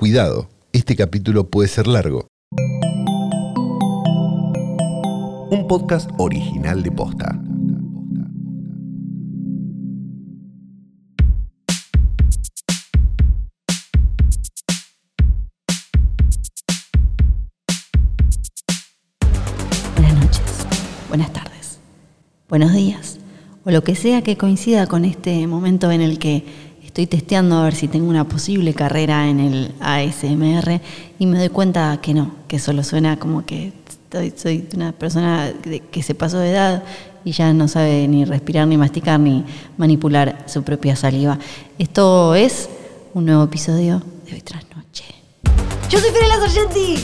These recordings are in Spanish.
cuidado, este capítulo puede ser largo. Un podcast original de Posta. Buenas noches, buenas tardes, buenos días, o lo que sea que coincida con este momento en el que estoy testeando a ver si tengo una posible carrera en el ASMR y me doy cuenta que no, que solo suena como que estoy- soy una persona que se pasó de edad y ya no sabe ni respirar, ni masticar, ni manipular su propia saliva. Esto es un nuevo episodio de Hoy Tras Noche. Yo soy Fiorella Sargenti.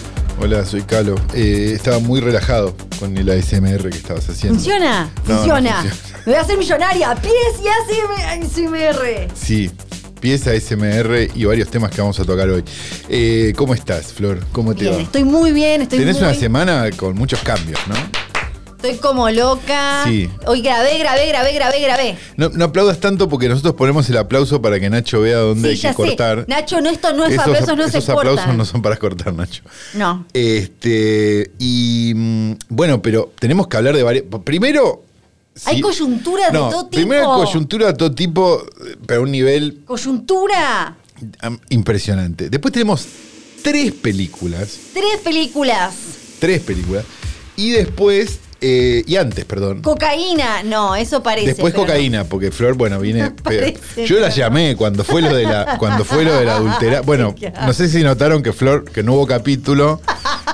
Hola, soy Calo. Eh, estaba muy relajado con el ASMR que estabas haciendo. ¿Funciona? No, no Funciona. Me voy a hacer millonaria. Pies y ASMR. Sí, pieza ASMR y varios temas que vamos a tocar hoy. Eh, ¿Cómo estás, Flor? ¿Cómo te Bien, va? estoy muy bien. Estoy Tenés muy, una semana con muchos cambios, ¿no? Estoy como loca. Sí. Hoy grabé, grabé, grabé, grabé, grabé. No, no aplaudas tanto porque nosotros ponemos el aplauso para que Nacho vea dónde Sí, hay que sé. cortar. Nacho, no, esto no es esos aplausos, no se esos aplausos cortan. no son para cortar, Nacho. No. Este, y mm, bueno, pero tenemos que hablar de varios. Primero. Hay sí- coyunturas de no, todo Primero tipo. coyuntura de todo tipo, eh, pero a un nivel Coyuntura. impresionante. Después tenemos tres películas. Tres películas. Tres películas. Y después. eh, y antes, perdón. Cocaína. No, eso parece. Después no. cocaína, porque Flor, bueno. Parece, yo la llamé cuando fue lo de la, cuando fue lo de la adultera. Bueno, no sé si notaron que Flor, que no hubo capítulo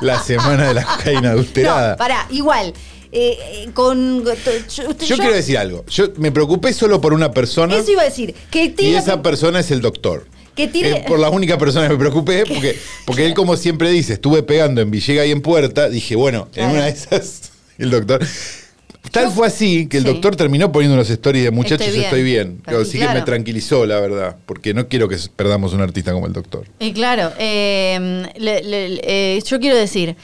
la semana de la cocaína adulterada. No, pará, igual. Eh, eh, con. Yo, yo, quiero decir algo. Yo me preocupé solo por una persona Eso iba a decir. Que y esa persona es el doctor. Que tire- Es por la única persona que me preocupé, porque, porque él, como siempre dice, estuve pegando en Villega y en Puerta. Dije, bueno, en Claro. una de esas, el doctor. Tal fue así que el Sí. doctor terminó poniendo los stories de muchachos, Estoy bien. estoy bien. Pero, Así que claro. me tranquilizó, la verdad, porque no quiero que perdamos un artista como el doctor. Y claro, eh, le- le- eh, yo quiero decir,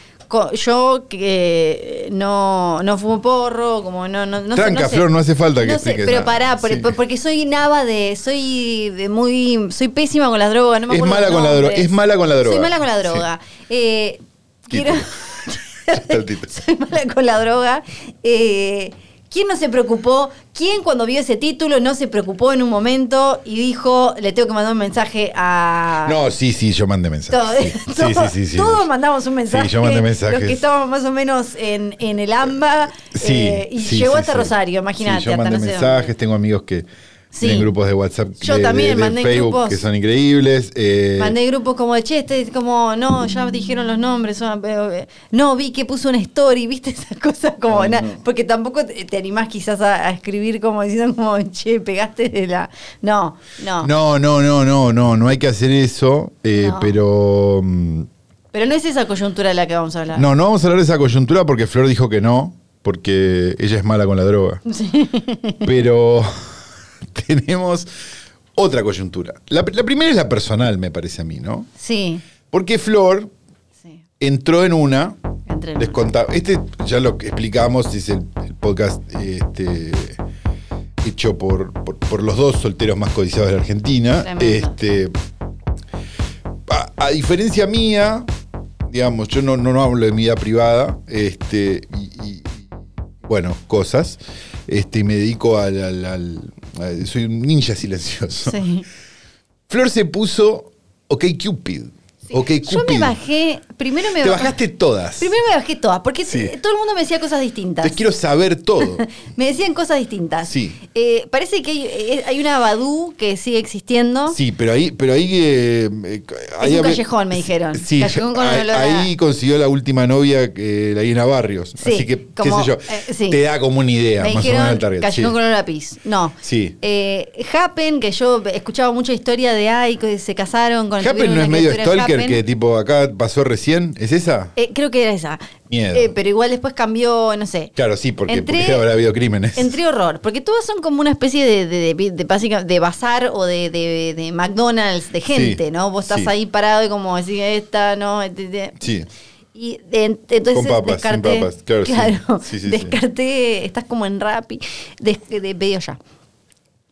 yo que no, no fumo porro, como no, no, no sé- Tranca, no sé, Flor, no hace falta que no sé, pero nada. pará, por- Sí. por- porque soy nava de, soy de muy, soy pésima con las drogas, no me Es acuerdo mala con la droga, es mala con la droga. Soy mala con la droga. Eh, quiero, soy mala con la droga. Eh, ¿Quién no se preocupó? ¿Quién cuando vio ese título no se preocupó en un momento y dijo, le tengo que mandar un mensaje a... No, sí, sí, yo mandé mensajes. Sí. Sí, sí, sí, sí. Todos mandamos un mensaje. Sí, yo mandé mensajes. Los que estábamos más o menos en, en el AMBA. Sí, eh, y llegó hasta. Rosario, imagínate. Yo hasta mandé no sé mensajes, dónde. tengo amigos que Sí. tienen grupos de WhatsApp Yo de, también de- de mandé Facebook grupos. que son increíbles. eh, Mandé grupos como de che, este, como, no, ya dijeron los nombres. son- eh, No, vi que puso una story, viste esas cosas como, No, na- no. porque tampoco te, animás quizás a, a escribir como diciendo como, che, pegaste de la. No, no. No, no, no, no, no, no hay que hacer eso, eh, No. pero... mm, Pero no es esa coyuntura de la que vamos a hablar. No, no vamos a hablar de esa coyuntura porque Flor dijo que no, porque ella es mala con la droga. Pero tenemos otra coyuntura. La, la primera es la personal, me parece a mí, ¿no? Sí, Porque Flor sí. entró en una. Entre Les contaba. Este ya lo explicamos, es el, el podcast este, hecho por, por, por los dos solteros más codiciados de la Argentina. Tremendo. Este, a, a diferencia mía, digamos, yo no, no, no hablo de mi vida privada, este, y, y, bueno, cosas. Este, y me dedico al, al- al- a- soy un ninja silencioso. Sí. Flor se puso OK Cupid. OK Yo me bajé, primero me Te bajé. bajaste todas. Primero me bajé todas, porque Sí. todo el mundo me decía cosas distintas. Te quiero saber todo. Me decían cosas distintas. Sí. Eh, parece que hay, eh, hay una Badú que sigue existiendo. Sí, pero ahí, pero ahí. eh, eh, ahí un callejón, me dijeron. Sí, Callejón con ahí, ahí consiguió la última novia, que la Ina Barrios. Sí, Así que, como, qué sé yo, eh, sí. te da como una idea, me más o menos el target. callejón con a pis. No. Sí. Eh, Happen, que yo escuchaba mucha historia de ay, que se casaron con Happen no es medio stalker Que tipo acá pasó recién, ¿es esa? Eh, creo que era esa. Miedo. Eh, pero igual después cambió, no sé. Claro, sí, porque, Entré- porque habrá habido crímenes. Entré horror, porque todas son como una especie de, de, de, de básica- de bazar o de, McDonald's de gente, Sí, ¿no? Vos estás sí. ahí parado y como decís, esta, no, este. Sí. Y entonces Con papas, sin papas, claro, sí. Sí, descarté, estás como en Rappi, des- de, ya.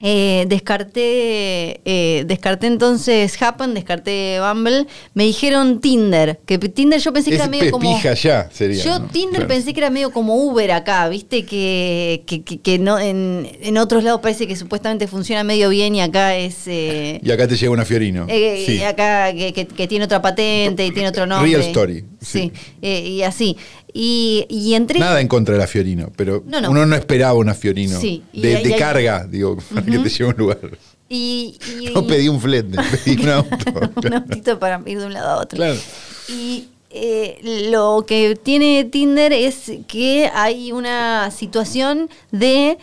Eh, descarté, eh, descarté entonces Happen, descarté Bumble. Me dijeron Tinder, que Tinder yo pensé que Es era medio como... pija ya, sería. Yo ¿no? Tinder Claro. pensé que era medio como Uber acá, viste que, que, que- que no en, en otros lados parece que supuestamente funciona medio bien y acá es... eh, Y acá te llega una Fiorino. eh, sí. y acá que, que- que tiene otra patente y tiene otro nombre. Real story, Sí, eh, y así. Y, y entré... Nada en contra de la Fiorino, pero No, no. uno no esperaba una Fiorino. Sí, y de ahí de hay- carga, digo, para que te lleve a un lugar. Y, y- No pedí un flete, pedí un auto. un autito para ir de un lado a otro. Claro. Y eh, lo que tiene Tinder es que hay una situación de...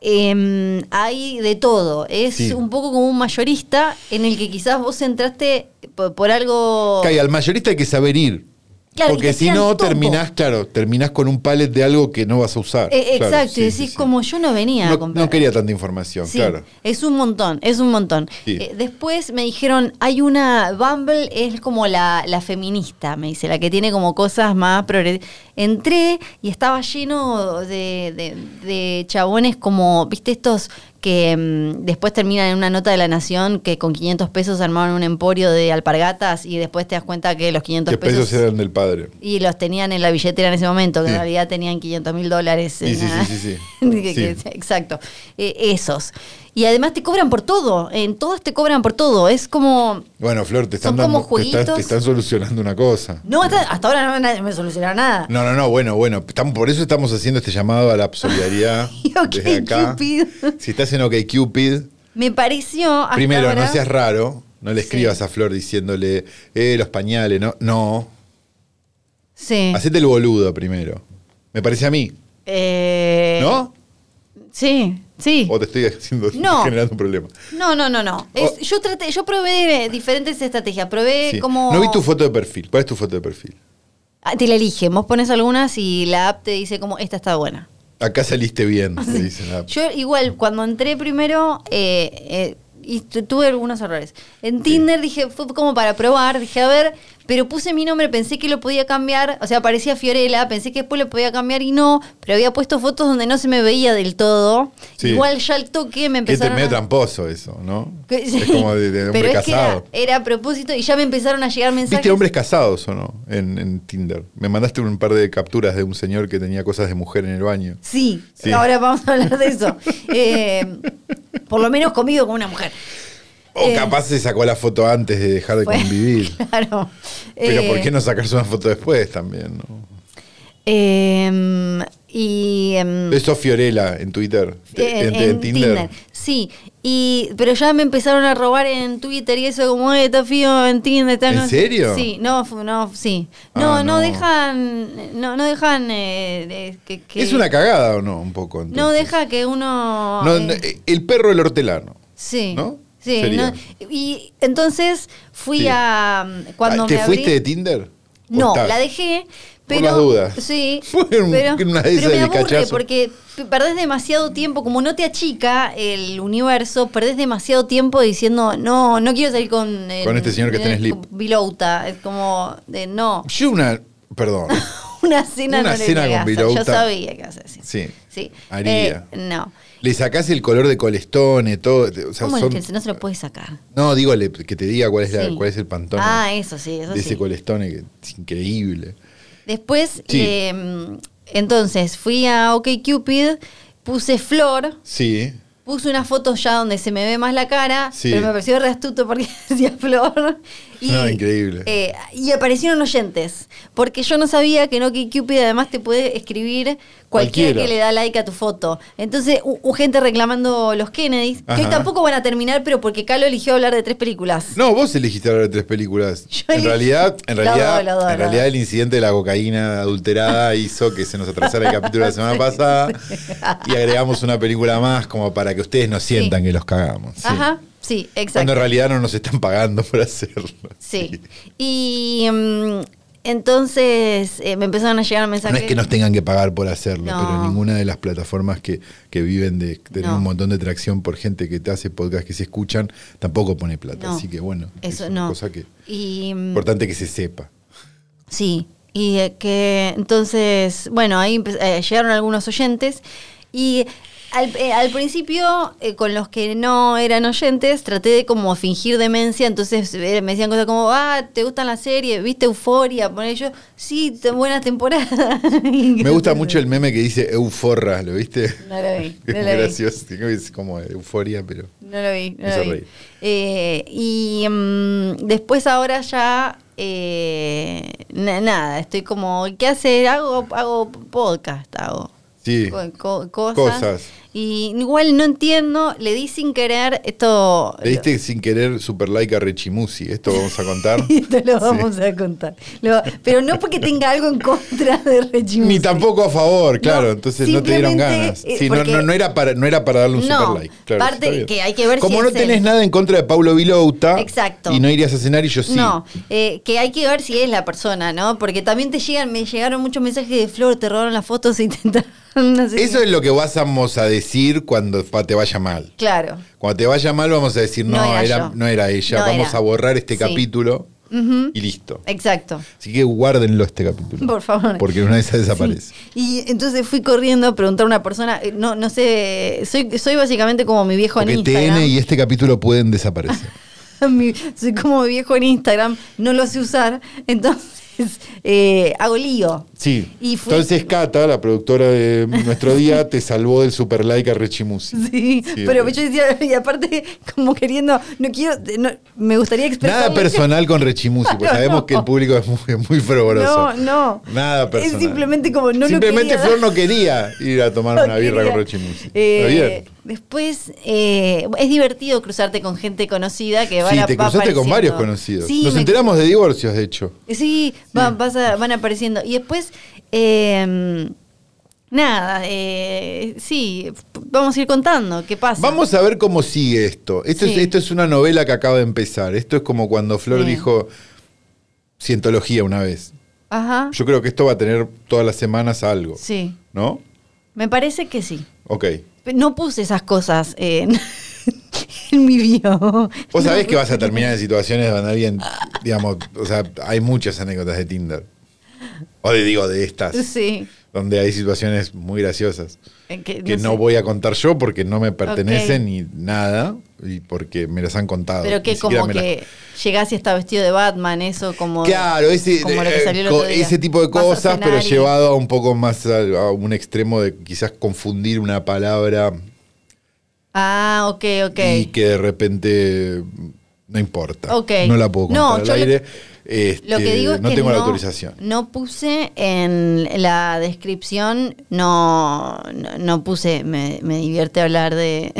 em, hay de todo. Es Sí. un poco como un mayorista en el que quizás vos entraste por, por algo... Calla, al mayorista hay que saber ir. Claro, porque si no, terminás, claro, terminás con un palet de algo que no vas a usar. Eh, Claro, exacto, sí, y decís sí. como yo no venía a No, comprar. no quería tanta información, Sí, claro. es un montón, es un montón. Eh, después me dijeron, hay una, Bumble es como la, la feminista, me dice, la que tiene como cosas más progresivas. Entré y estaba lleno de, de- de chabones como, viste, estos que mm, después terminan en una nota de la Nación que con 500 pesos armaron un emporio de alpargatas y después te das cuenta que los 500 Que pesos pesos... eran del padre. y los tenían en la billetera en ese momento, que Sí. en realidad tenían 500 mil dólares. Sí, sí, sí, sí, que- que- exacto. Eh, esos. Y además te cobran por todo. En todas te cobran por todo. Es como. Bueno, Flor, te están, dando, te, están, jueguitos. te están solucionando una cosa. No, hasta, hasta ahora no me, me solucionaron nada. No, no, no, bueno, bueno. Estamos, por eso estamos haciendo este llamado a la solidaridad Y OK desde acá. Cupid. Si estás en OK Cupid, Me pareció. hasta primero, ahora- no seas raro. No le Sí. escribas a Flor diciéndole, eh, los pañales, no. No. Sí. Hacete el boludo primero. Me parece a mí. Eh, ¿No? Sí, sí. ¿O te estoy haciendo, No. generando un problema? No, no, no, no. Es- Oh. yo traté, yo probé diferentes estrategias. Probé Sí. como. No vi tu foto de perfil. ¿Cuál es tu foto de perfil? Ah, te la eligen. Vos pones algunas y la app te dice como esta está buena. Acá saliste bien, te dice la- Yo igual, cuando entré primero, eh, eh, y tu- tuve algunos errores. En Tinder dije, fue como para probar, dije, a ver, pero puse mi nombre, pensé que lo podía cambiar, o sea, aparecía Fiorella, pensé que después lo podía cambiar y no, pero había puesto fotos donde no se me veía del todo. Sí. Igual ya al toque me empezaron medio a... tramposo eso, ¿no? Que- Es como de, de hombre pero es que era, casado. era a propósito y ya me empezaron a llegar mensajes. ¿Viste hombres casados o no? En, en Tinder. Me mandaste un par de capturas de un señor que tenía cosas de mujer en el baño. Sí, Sí. ahora vamos a hablar de eso. Eh, por lo menos conmigo con una mujer. O Eh, capaz se sacó la foto antes de dejar de Fue- convivir. Claro. Pero Eh, ¿por qué no sacarse una foto después también? ¿no? eh, y Eso Fiorella en Twitter. en, en, en en Tinder. Sí, y, pero ya me empezaron a robar en Twitter y eso como, eh, está fío en Tinder. está, ¿En no- serio? Sí, no, no, sí. No, Ah, no. no. dejan, no, no dejan eh, de- que, que- ¿Es una cagada o no? Un poco. No deja que uno... No, eh, no, eh, el perro del hortelano. Sí. ¿no? Sí, no, y entonces fui Sí. a... Cuando Ah, ¿Te me abrí- fuiste de Tinder? ¿O No, estás? la dejé. Por Pero, las dudas. Sí. Pero, una de pero me aburre cachazo. porque perdés demasiado tiempo, como no te achica el universo, perdés demasiado tiempo diciendo, no, no quiero salir con... el- Con este señor que slip. con Vilouta. Es como, de, no, Yo una. Perdón. una cena Una no cena con hacer. Yo sabía que ibas a decir. Sí. Sí. Haría. Eh, no. Le sacás el color de colestone, todo. O sea, ¿Cómo es que no se lo puede sacar? No, digo, que te diga cuál es, la- Sí. cuál es el pantone Ah, eso sí, eso de sí. ese colestone que es increíble. Después, Sí. eh, entonces, fui a OkCupid, puse flor, Sí. puse una foto ya donde se me ve más la cara, pero me pareció re astuto porque decía flor. Y, Ah, increíble. eh, y aparecieron oyentes, porque yo no sabía que en OkCupid además te puede escribir cualquiera Cualquiera. que le da like a tu foto. Entonces, hu- hubo gente reclamando los Kennedys, que hoy tampoco van a terminar, pero porque Calo eligió hablar de tres películas. No, vos elegiste hablar de tres películas. Yo en realidad, en realidad, en realidad el incidente de la cocaína adulterada hizo que se nos atrasara el capítulo de la semana pasada y agregamos una película más como para que ustedes no sientan Sí. que los cagamos. Ajá, sí, exacto. Cuando en realidad no nos están pagando por hacerlo. Sí. Y mm, entonces eh, me empezaron a llegar No mensajes. es que nos tengan que pagar por hacerlo, No. pero ninguna de las plataformas que, que viven de tener No. un montón de tracción por gente que te hace podcast que se escuchan, tampoco pone plata. No. Así que bueno, Eso es una no. cosa que Y mm, importante que se sepa. sí, y eh, que entonces, bueno, ahí eh, llegaron algunos oyentes y Al, eh, al principio, eh, con los que no eran oyentes, traté de como fingir demencia, entonces eh, me decían cosas como, ah, ¿te gustan la serie? ¿Viste Euforia? Poner yo, sí, te- buena temporada. Me gusta mucho el meme que dice Euforra, ¿lo viste? No lo vi, Es vi. gracioso, es como euforia, pero... No lo vi, no lo vi. Eh, y mm, después ahora ya, eh, na- nada, estoy como, ¿qué hacer? Hago, hago podcast, hago. Sí, co- co- cosas. Cosas. Y igual no entiendo, le di sin querer esto. le diste sin querer super like a Rechimusi, esto vamos a contar. Esto lo vamos a contar. Lo- pero no porque tenga algo en contra de Reggie Ni tampoco a favor, claro, No, entonces no te dieron ganas. Sí, no, no, no era para, no era para darle un No, super like. Claro, parte que hay que ver si Como no tenés nada en contra de Paulo Vilouta Exacto. y no irías a cenar y yo sí. No, eh, que hay que ver si es la persona, ¿no? Porque también te llegan, me llegaron muchos mensajes de Flor, te robaron las fotos e intentaron, no sé Eso qué. es lo que vamos a decir cuando pa- te vaya mal. Claro. Cuando te vaya mal vamos a decir, no, No era no era ella, No vamos era. a borrar este Sí. capítulo y listo. Exacto. Así que guárdenlo este capítulo. Por favor. Porque una de esas desaparece. Y entonces fui corriendo a preguntar a una persona, eh, no, no sé, soy, soy básicamente como mi viejo Porque en Instagram. TN y este capítulo pueden desaparecer. Mi- soy como mi viejo en Instagram, no lo sé usar, entonces eh, hago lío. Sí. Y Entonces Cata, la productora de Nuestro Día, te salvó del super like a Rechimusi. Sí, Sí, pero ok. yo decía, y aparte, como queriendo, no quiero, no- me gustaría expresar. Nada personal con Rechimusi, porque No, sabemos no. que el público es muy, muy fervoroso. No, no. Nada personal. Es simplemente como no Simplemente lo. Flor no quería ir a tomar una birra quería. con Rechimusi. Eh, Está bien. Después, eh, es divertido cruzarte con gente conocida que van Sí, a te cruzaste con varios conocidos. Sí, Nos me- enteramos de divorcios, de hecho. Sí, van, vas a- van apareciendo. Y después, eh, nada, eh, sí, vamos a ir contando qué pasa. Vamos a ver cómo sigue esto. Esto, es, esto es una novela que acaba de empezar. Esto es como cuando Flor dijo cientología una vez. Ajá. Yo creo que esto va a tener todas las semanas algo. Sí, ¿No? me parece que sí. Ok. No puse esas cosas en, en mi bio. Vos sabés que vas a terminar en situaciones donde alguien, digamos, o sea, hay muchas anécdotas de Tinder. O de, digo, de estas. Sí. Donde hay situaciones muy graciosas. eh, Que, Que no, voy a contar yo porque no me pertenecen Ok. ni nada. Y porque me las han contado. Pero que como que llegás y está vestido de Batman, eso como... Claro, ese, como lo que eh, salió el co- otro día. ese tipo de cosas, pero y- llevado a un poco más a, a un extremo de quizás confundir una palabra Ah, ok, ok. y que de repente no importa. Ok. No la puedo contar No, al aire. Este, Lo que digo es no que tengo no, la autorización. no puse en la descripción, no, no, no puse, me, me divierte hablar de,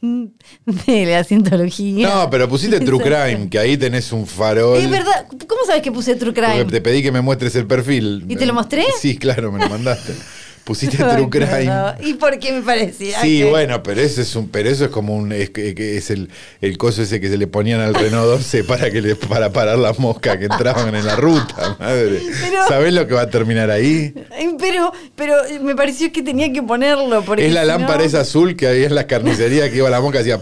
de la cientología. No, pero pusiste True. Crime, que ahí tenés un farol. Es verdad, ¿cómo sabes que puse True Porque Crime? te pedí que me muestres el perfil. ¿Y te lo mostré? Sí, claro, me lo mandaste. Pusiste True Crime. no. ¿Y por qué me parecía? Sí, que- bueno, pero eso es un, pero eso es como un, es, es el, el coso ese que se le ponían al Renault 12 para que le, para parar las moscas que entraban en la ruta, madre. Pero- ¿Sabés lo que va a terminar ahí? Pero, pero me pareció que tenía que ponerlo. Porque es la si lámpara no- esa azul que había en las carnicerías que iba la mosca hacía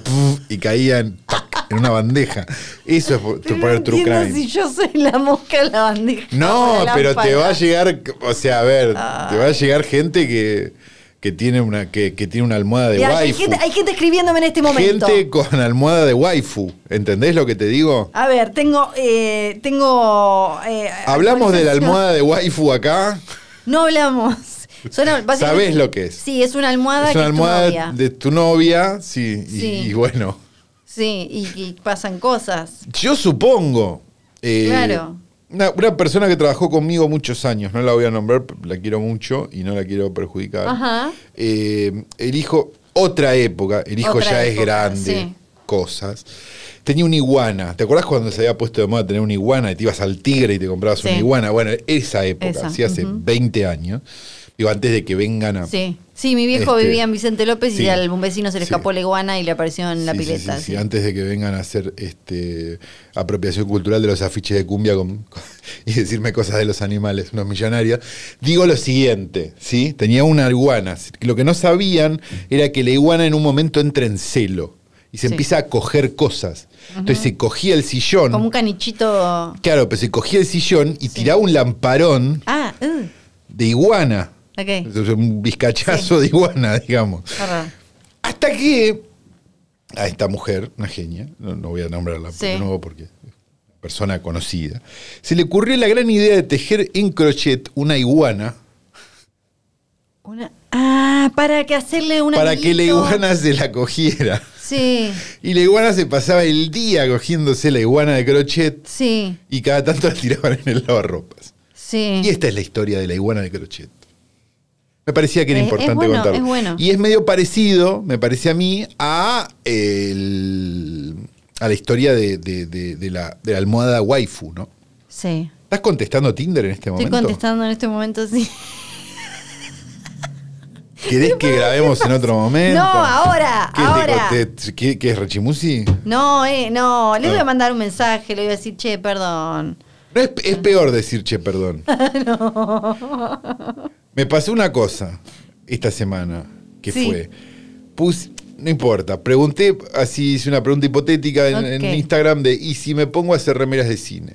y caía en, tac, en una bandeja. Eso es no poner True Crime. si yo soy la mosca en la bandeja. No, la pero te va a llegar, o sea, a ver, te va a llegar gente que, que tiene una que, que tiene una almohada de Mira, hay, waifu. gente, hay gente escribiéndome en este momento. Gente con almohada de waifu. ¿Entendés lo que te digo? A ver, tengo. Eh, tengo eh, Hablamos de la almohada de waifu acá. No hablamos. Básicamente- ¿Sabés lo que es? Sí, es una almohada Es una que almohada es tu novia. de tu novia, sí, y, Sí. y bueno. Sí, y, y pasan cosas. Yo supongo. eh, Claro. Una, una persona que trabajó conmigo muchos años, no la voy a nombrar, la quiero mucho y no la quiero perjudicar. Ajá. Eh, el hijo, otra época, el hijo Otra ya es grande, sí. cosas. Tenía una iguana. ¿Te acuerdas cuando se había puesto de moda tener una iguana y te ibas al tigre y te comprabas una Sí. iguana? Bueno, esa época, Esa, sí, hace ujú. 20 años. Digo, antes de que vengan a. Sí. Sí, mi viejo Este, vivía en Vicente López sí. y al un vecino se le Sí. escapó la iguana y le apareció en la pileta. sí, sí, sí. antes de que vengan a hacer este, apropiación cultural de los afiches de cumbia con- con- y decirme cosas de los animales, unos millonarios. Digo lo siguiente, ¿sí? Tenía una iguana. Lo que no sabían era que la iguana en un momento entra en celo y se Sí. empieza a coger cosas. Entonces se cogía el sillón. Como un canichito. Claro, pero se cogía el sillón y tiraba un lamparón Ah, uh, de iguana. Ok. Es un bizcachazo de iguana, digamos. Hasta que a esta mujer, una genia, no, no voy a nombrarla Sí. de nuevo porque es una persona conocida, se le ocurrió la gran idea de tejer en crochet una iguana Una... Ah, para que hacerle una. para que la iguana se la cogiera. Sí, Y la iguana se pasaba el día cogiéndose la iguana de crochet sí, y cada tanto la tiraban en el lavarropas. sí. Y esta es la historia de la iguana de crochet. Me parecía que era Es- es importante bueno, contarlo. es bueno. Y es medio parecido, me parece a mí, a, el- a la historia de, de- de- de la, de la almohada waifu, ¿no? Sí. ¿Estás contestando Tinder en este Estoy momento? contestando en este momento, sí. ¿Querés que grabemos en otro momento? No, ahora, ¿Qué, te ahora. ¿Qué- qué es Rechimusi? No, eh, no, le voy Ah. a mandar un mensaje, le voy a decir, che, perdón. No es, es peor decir che, perdón. Me pasó una cosa esta semana, que Sí. fue. No importa, pregunté, así hice una pregunta hipotética en. Instagram de ¿y si me pongo a hacer remeras de cine?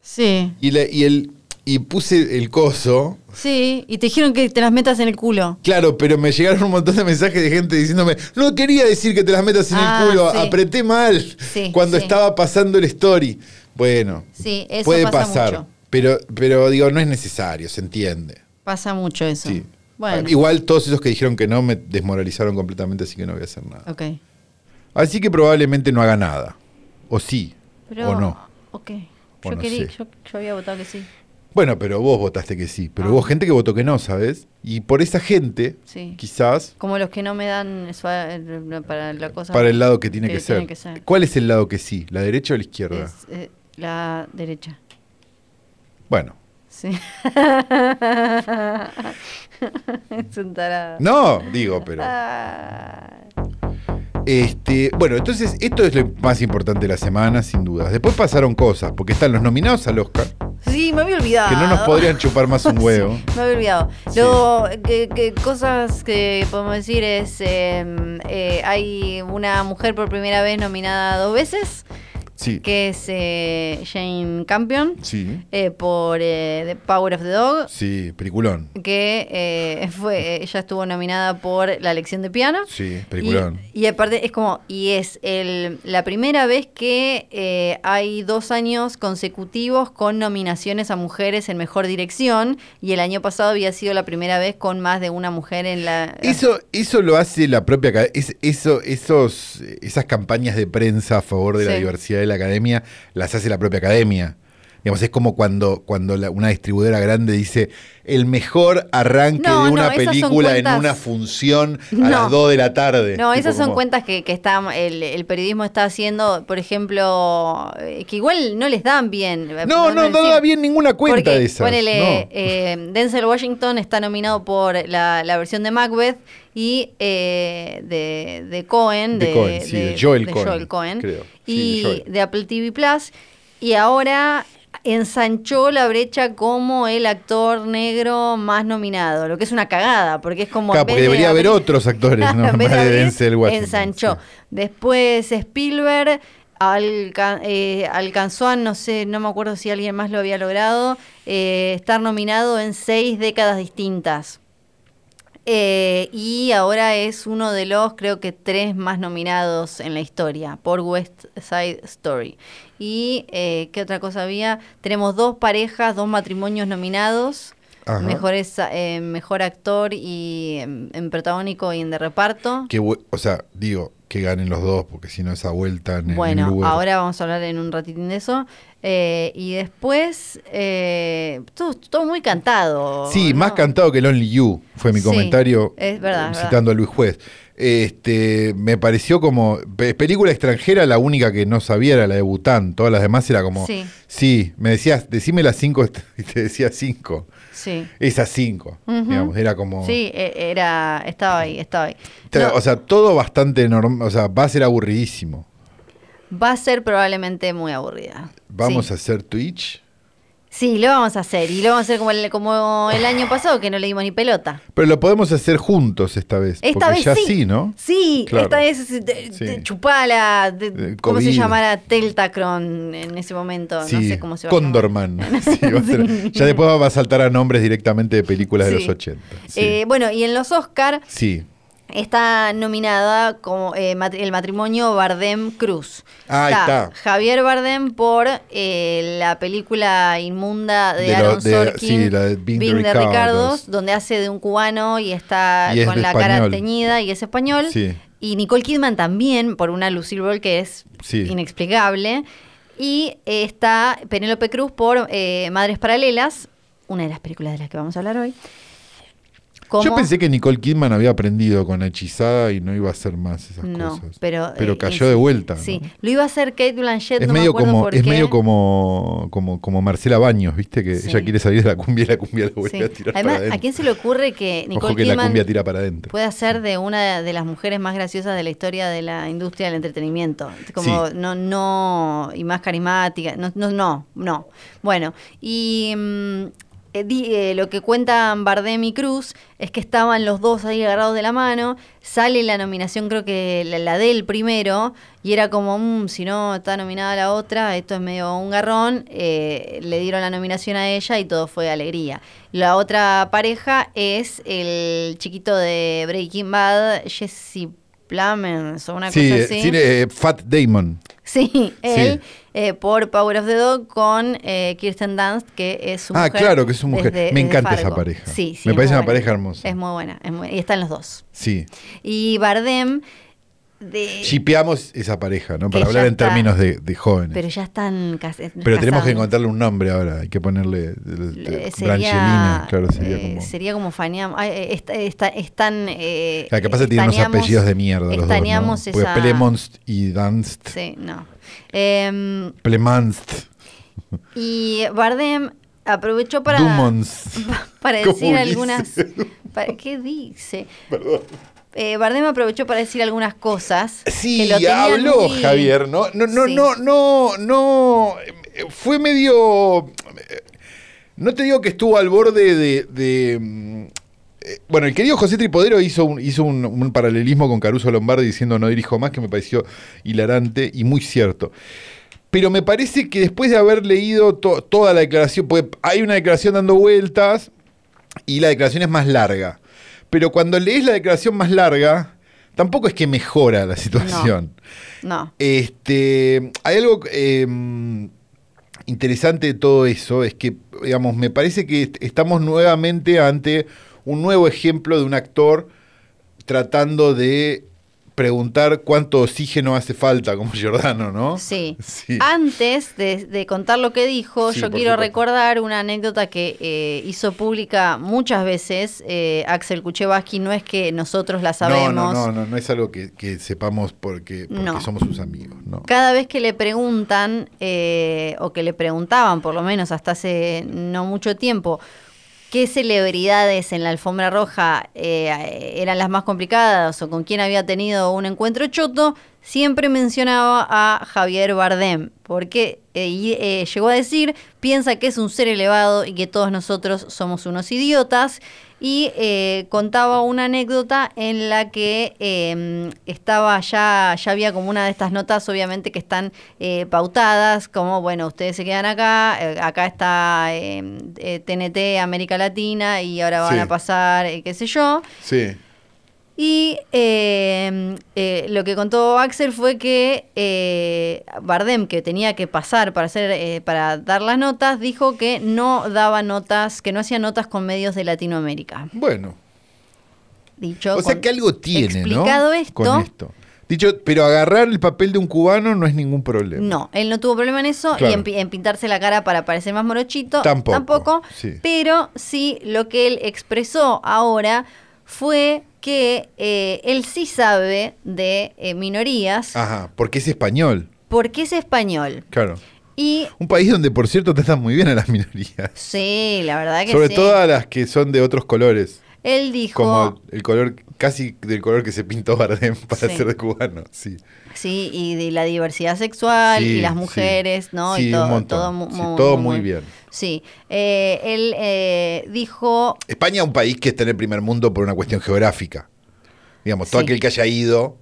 Sí, Y, la- y el, y puse el coso, sí, y te dijeron que te las metas en el culo. claro, pero me llegaron un montón de mensajes de gente diciéndome, no quería decir que te las metas en Ah, el culo, sí. apreté mal Sí, cuando estaba pasando el story. Bueno, Sí, eso puede pasa pasar, mucho. pero, pero digo, no es necesario, se entiende. Pasa mucho eso. Sí. Bueno, Igual todos esos que dijeron que no me desmoralizaron completamente, así que no voy a hacer nada. ok. Así que probablemente no haga nada. O sí, Pero, o no. Ok. O Yo, no quería, yo, yo había votado que sí. Bueno, pero vos votaste que sí. Pero Ah. hubo gente que votó que no, ¿sabes? Y por esa gente, Sí. quizás, Como los que no me dan eso, para la cosa. para el lado que tiene que, tiene ser. que ser. ¿Cuál es el lado que sí? ¿La derecha o la izquierda? Es, eh, la derecha. Bueno. Sí. es un tarado. No, digo, pero. Este, bueno, entonces esto es lo más importante de la semana, sin dudas. Después pasaron cosas, porque están los nominados al Oscar, Sí, me había olvidado. que no nos podrían chupar más un huevo. Sí, me había olvidado. Sí. Lo que, que cosas que podemos decir es eh, eh, hay una mujer por primera vez nominada dos veces, Sí. que es eh, Jane Campion Sí. eh, por eh, The Power of the Dog. Sí, peliculón. que eh, fue ella estuvo nominada por la lección de piano Sí, peliculón. y aparte es como y es el la primera vez que hay dos años consecutivos con nominaciones a mujeres en mejor dirección y el año pasado había sido la primera vez con más de una mujer en la Eso, eso lo hace la propia es, eso, esos, esas campañas de prensa a favor de la diversidad de la academia, las hace la propia academia. Digamos, es como cuando, cuando la- una distribuidora grande dice el mejor arranque No, de no, una película en una función a No. las 2 de la tarde. No, esas son como- cuentas que, que está, el, el periodismo está haciendo, por ejemplo, eh, que igual no les dan bien. No, no, no encima. da bien ninguna cuenta Porque, de esas. ponele, no. eh, Denzel Washington está nominado por la, la versión de Macbeth y eh, de, de Cohen, De de, Cohen, sí, de Joel Cohen, Cohen, creo. y Sí, Joel. de Apple TV Plus. Y ahora ensanchó la brecha como el actor negro más nominado, lo que es una cagada, porque es como... Claro, porque de debería haber otros actores, ¿no? Más de Denzel Washington. Ensanchó. sí. Después Spielberg alca- eh, alcanzó a, no sé, no me acuerdo si alguien más lo había logrado, eh, estar nominado en seis décadas distintas. Eh, y ahora es uno de los, creo que tres más nominados en la historia por West Side Story. Y, eh, ¿qué otra cosa había? Tenemos dos parejas, dos matrimonios nominados. Ajá. Mejor, es, eh, mejor actor y em, en protagónico y en de reparto. Que o sea, digo, que ganen los dos, porque si no esa vuelta en el Bueno, lugar- ahora vamos a hablar en un ratitín de eso. Eh, y después, eh, todo, todo muy cantado. Sí, ¿no? más cantado que el Only You, fue mi Sí, comentario. es verdad, es Citando a Luis Juez. Este, me pareció como. pe- película extranjera, la única que no sabía era la de Bután. Todas las demás era como. Sí. Sí, me decías, decime las cinco y te decía cinco. Sí. Esas cinco. Digamos, era como. Sí, e- era, estaba ahí, estaba ahí. No, O sea, todo bastante normal. O sea, va a ser aburridísimo. va a ser probablemente muy aburrida. Vamos Sí. a hacer Twitch. Sí, lo vamos a hacer. Y lo vamos a hacer como el, como el año pasado, que no le dimos ni pelota. Pero lo podemos hacer juntos esta vez. Esta porque vez ya sí. sí, ¿no? Sí, Claro. esta vez Sí. chupala. ¿Cómo se COVID. llamará Teltacron en ese momento? Sí, no sé cómo se va. Condorman. A ser-. Ya después va a saltar a nombres directamente de películas de los 80. Sí. Eh, bueno, y en los Oscar sí. Está nominada como eh, el matrimonio Bardem Cruz. Ah, ahí está. Javier Bardem por eh, la película inmunda de, De lo- Aaron de- Sorkin, sí, la de Ricardos. Ricardos, donde hace de un cubano y está Y es con la cara teñida y es español. Sí. Y Nicole Kidman también, por una Lucille Ball que es Sí. inexplicable. Y eh, está Penélope Cruz por Madres Paralelas, una de las películas de las que vamos a hablar hoy. Yo pensé que Nicole Kidman había aprendido con Hechizada y no iba a hacer más esas no, cosas. pero, Pero eh, cayó de vuelta. ¿no? Sí, lo iba a hacer Kate Blanchett, Es no me medio acuerdo como, por es qué. medio como, como, como Marcela Baños, ¿viste? Que Sí. ella quiere salir de la cumbia y la cumbia la vuelve Sí. a tirar Además, para adentro. ¿a quién se le ocurre que Nicole Ojo que la Kidman cumbia tira para adentro. pueda ser de una de las mujeres más graciosas de la historia de la industria del entretenimiento? Como Sí. no, no, y más carismática. No, no, no. no. Bueno, y mm, eh, eh, lo que cuentan Bardem y Cruz es que estaban los dos ahí agarrados de la mano, sale la nominación, creo que la, del primero, y era como, "Mm, si no está nominada la otra, esto es medio un garrón, eh, le dieron la nominación a ella y todo fue alegría. La otra pareja es el chiquito de Breaking Bad, Jesse Plemons o una Sí, cosa eh, así. sí, eh, Fat Damon. Sí, él eh, por Power of the Dog con Kirsten Dunst, que es su Ah, mujer. claro que es su mujer. desde- Me encanta esa pareja. Sí, sí, Me parece una buena. pareja hermosa. Es muy buena. es muy- y están los dos. Sí. Y Bardem, de, Shipeamos esa pareja, ¿no? Para hablar en está. términos de, de jóvenes. pero ya están casi. Pero tenemos que encontrarle un nombre ahora. Hay que ponerle. eh, Le- Brangelina, claro, sería eh, como. sería como faneamos. eh, están. Eh, es que tienen unos apellidos de mierda los dos, ¿no? Porque esa- Plemons y Dunst. Sí, no. Em, Plemanst. y Bardem aprovechó para. Dumons. para ¿Cómo decir dice? algunas. para- ¿Qué dice? Perdón. Eh, Bardem aprovechó para decir algunas cosas. Sí, que lo habló muy- Javier, ¿no? No, no, Sí. no, no, no. Fue medio. eh, No te digo que estuvo al borde de. de, mm, eh, bueno, el querido José Tripodero hizo, un, hizo un, un paralelismo con Caruso Lombardi diciendo no dirijo más, que me pareció hilarante y muy cierto. Pero me parece que después de haber leído to- toda la declaración, porque hay una declaración dando vueltas y la declaración es más larga. Pero cuando lees la declaración más larga, tampoco es que mejora la situación. No. Este, hay algo eh, interesante de todo eso, es que, digamos, me parece que est- estamos nuevamente ante un nuevo ejemplo de un actor tratando de preguntar cuánto oxígeno hace falta, como Giordano, ¿no? Sí. Sí. Antes de, de contar lo que dijo, Sí, yo quiero supuesto. recordar una anécdota que eh, hizo pública muchas veces eh, Axel Kuchevaski. No es que nosotros la sabemos. No, no, no, no, no es algo que, que sepamos porque, porque No. somos sus amigos, ¿no? Cada vez que le preguntan, eh, o que le preguntaban, por lo menos hasta hace no mucho tiempo, qué celebridades en la alfombra roja eh, eran las más complicadas o con quién había tenido un encuentro choto, siempre mencionaba a Javier Bardem, porque eh, eh, llegó a decir, piensa que es un ser elevado y que todos nosotros somos unos idiotas. Y eh, contaba una anécdota en la que eh, estaba ya, ya había como una de estas notas, obviamente, que están eh, pautadas, como, bueno, ustedes se quedan acá, eh, acá está eh, eh, TNT América Latina y ahora van Sí. a pasar, qué sé yo. Sí. Y eh, eh, lo que contó Axel fue que eh, Bardem, que tenía que pasar para hacer, eh, para dar las notas, dijo que no daba notas, que no hacía notas con medios de Latinoamérica. Bueno, Dicho o sea con- que algo tiene, explicado ¿no? esto, Con esto. Dicho, pero agarrar el papel de un cubano no es ningún problema. No, él no tuvo problema en eso Claro. y en, pi- en pintarse la cara para parecer más morochito. Tampoco, sí. Pero sí, lo que él expresó ahora fue que eh, él sí sabe de eh, minorías Ajá, porque es español, porque es español. claro. Y Un país donde, por cierto, tratan muy bien a las minorías. sí, la verdad que Sobre sí. todo a las que son de otros colores. Él dijo... Como el color, casi del color que se pintó Bardem para Sí. ser de cubano, sí. Sí, y de la diversidad sexual Sí, y las sí. mujeres, ¿no? Y todo, un montón. todo, mu- todo muy bien. Sí, Eh, él eh, dijo, España es un país que está en el primer mundo por una cuestión geográfica. Digamos, todo aquel que haya ido